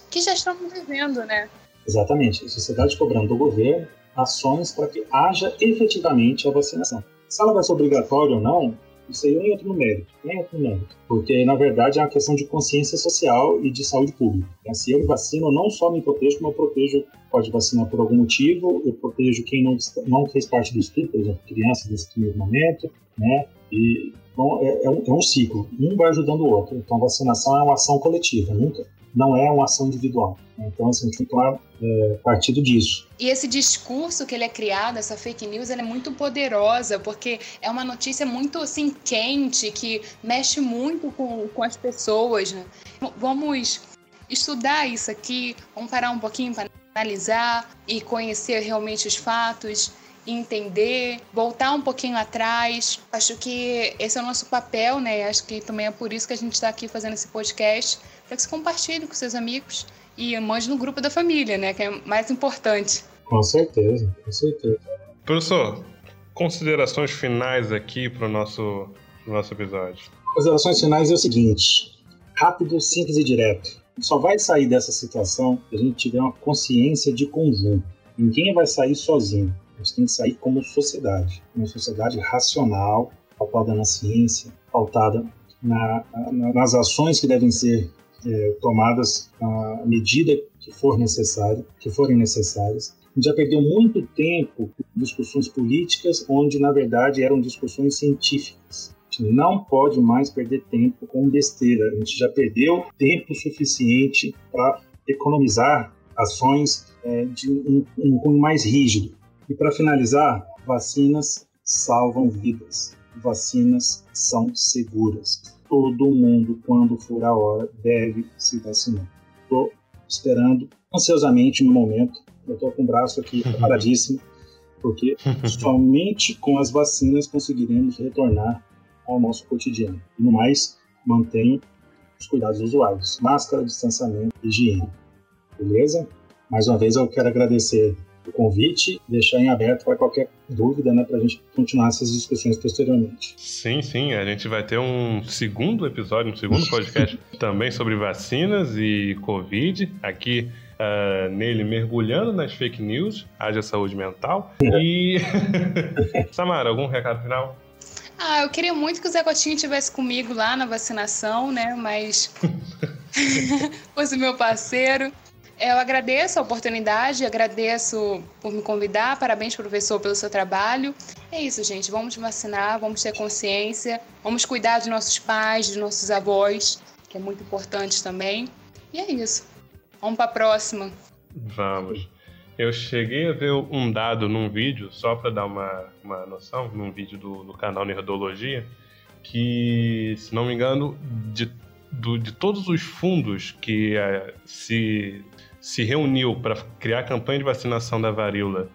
Que já estamos vivendo, né? Exatamente. A sociedade cobrando do governo ações para que haja efetivamente a vacinação. Se ela vai ser obrigatória ou não, isso aí nem entra no mérito, nem entra mérito. Porque, na verdade, é uma questão de consciência social e de saúde pública. Se eu vacino, não só me protejo, como eu protejo, pode vacinar por algum motivo, eu protejo quem não, não fez parte do estudo, por exemplo, crianças nesse primeiro momento, né? E então, é, é, um, é um ciclo, um vai ajudando o outro. Então, a vacinação é uma ação coletiva, nunca não é uma ação individual. Então, assim, a gente tem que tomar é, partido disso. E esse discurso que ele é criado, essa fake news, ela é muito poderosa, porque é uma notícia muito, assim, quente, que mexe muito com, com as pessoas. Né? Vamos estudar isso aqui, vamos parar um pouquinho para analisar e conhecer realmente os fatos, entender, voltar um pouquinho atrás. Acho que esse é o nosso papel, né? Acho que também é por isso que a gente está aqui fazendo esse podcast, para que você compartilhe com seus amigos e mande no grupo da família, né? Que é mais importante. Com certeza, com certeza. Professor, considerações finais aqui para o nosso, nosso episódio. Considerações finais é o seguinte: rápido, simples e direto. Só vai sair dessa situação se a gente tiver uma consciência de conjunto. Ninguém vai sair sozinho. A gente tem que sair como sociedade, uma sociedade racional, pautada na ciência, pautada na, na, nas ações que devem ser é, tomadas à medida que for necessário, que forem necessárias. A gente já perdeu muito tempo em discussões políticas, onde na verdade eram discussões científicas. A gente não pode mais perder tempo com besteira. A gente já perdeu tempo suficiente para economizar ações é, de um, um cunho mais rígido. E para finalizar, vacinas salvam vidas. Vacinas são seguras. Todo mundo, quando for a hora, deve se vacinar. Estou esperando ansiosamente no momento. Eu estou com o braço aqui paradíssimo, porque somente com as vacinas conseguiremos retornar ao nosso cotidiano. E no mais, mantenha os cuidados usuários: máscara, distanciamento, higiene. Beleza? Mais uma vez eu quero agradecer o convite, deixar em aberto para qualquer dúvida, né, para a gente continuar essas discussões posteriormente. Sim, sim, a gente vai ter um segundo episódio, um segundo podcast também sobre vacinas e Covid, aqui uh, nele mergulhando nas fake news, haja saúde mental. E. Samara, algum recado final? Ah, eu queria muito que o Zé Cotinho estivesse comigo lá na vacinação, né? Mas fosse meu parceiro. Eu agradeço a oportunidade, agradeço por me convidar. Parabéns, professor, pelo seu trabalho. É isso, gente. Vamos vacinar, vamos ter consciência, vamos cuidar dos nossos pais, dos nossos avós, que é muito importante também. E é isso. Vamos para a próxima. Vamos. Eu cheguei a ver um dado num vídeo, só para dar uma, uma noção, num vídeo do, do canal Nerdologia, que, se não me engano, de, do, de todos os fundos que uh, se se reuniu para criar a campanha de vacinação da varíola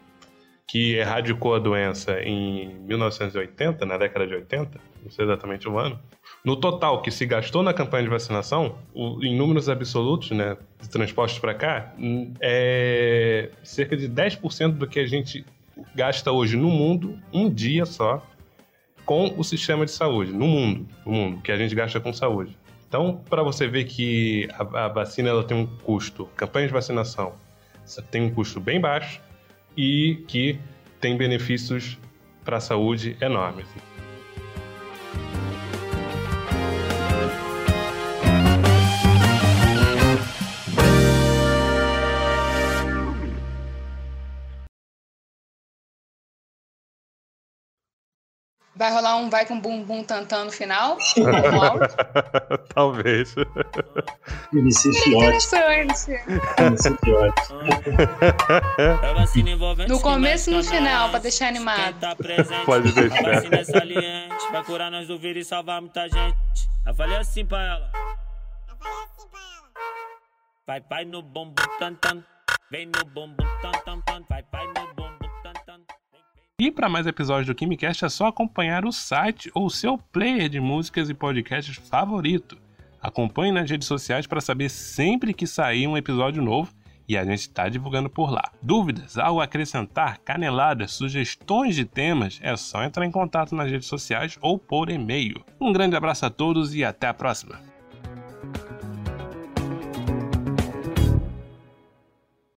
que erradicou a doença em 1980, na década de 80, não sei exatamente o ano, no total que se gastou na campanha de vacinação, em números absolutos, né, transpostos para cá, é cerca de 10% do que a gente gasta hoje no mundo, um dia só, com o sistema de saúde, no mundo, no mundo, que a gente gasta com saúde. Então, para você ver que a, a, vacina ela tem um custo, campanha de vacinação tem um custo bem baixo e que tem benefícios para a saúde enormes. Vai rolar um vai com bum bum tantã no final? Talvez. Interessante. No começo e no final, pra deixar animado. Tá Pode deixar. A vacina saliente, vai curar nós do vírus e salvar muita gente. Eu falei assim pra ela. Eu falei assim pra ela. Vai, vai no bumbum tantan. Vem no bumbum tantan, vai, vai no bumbum. E para mais episódios do KimiCast é só acompanhar o site ou seu player de músicas e podcasts favorito. Acompanhe nas redes sociais para saber sempre que sair um episódio novo e a gente está divulgando por lá. Dúvidas, algo a acrescentar, caneladas, sugestões de temas, é só entrar em contato nas redes sociais ou por e-mail. Um grande abraço a todos e até a próxima!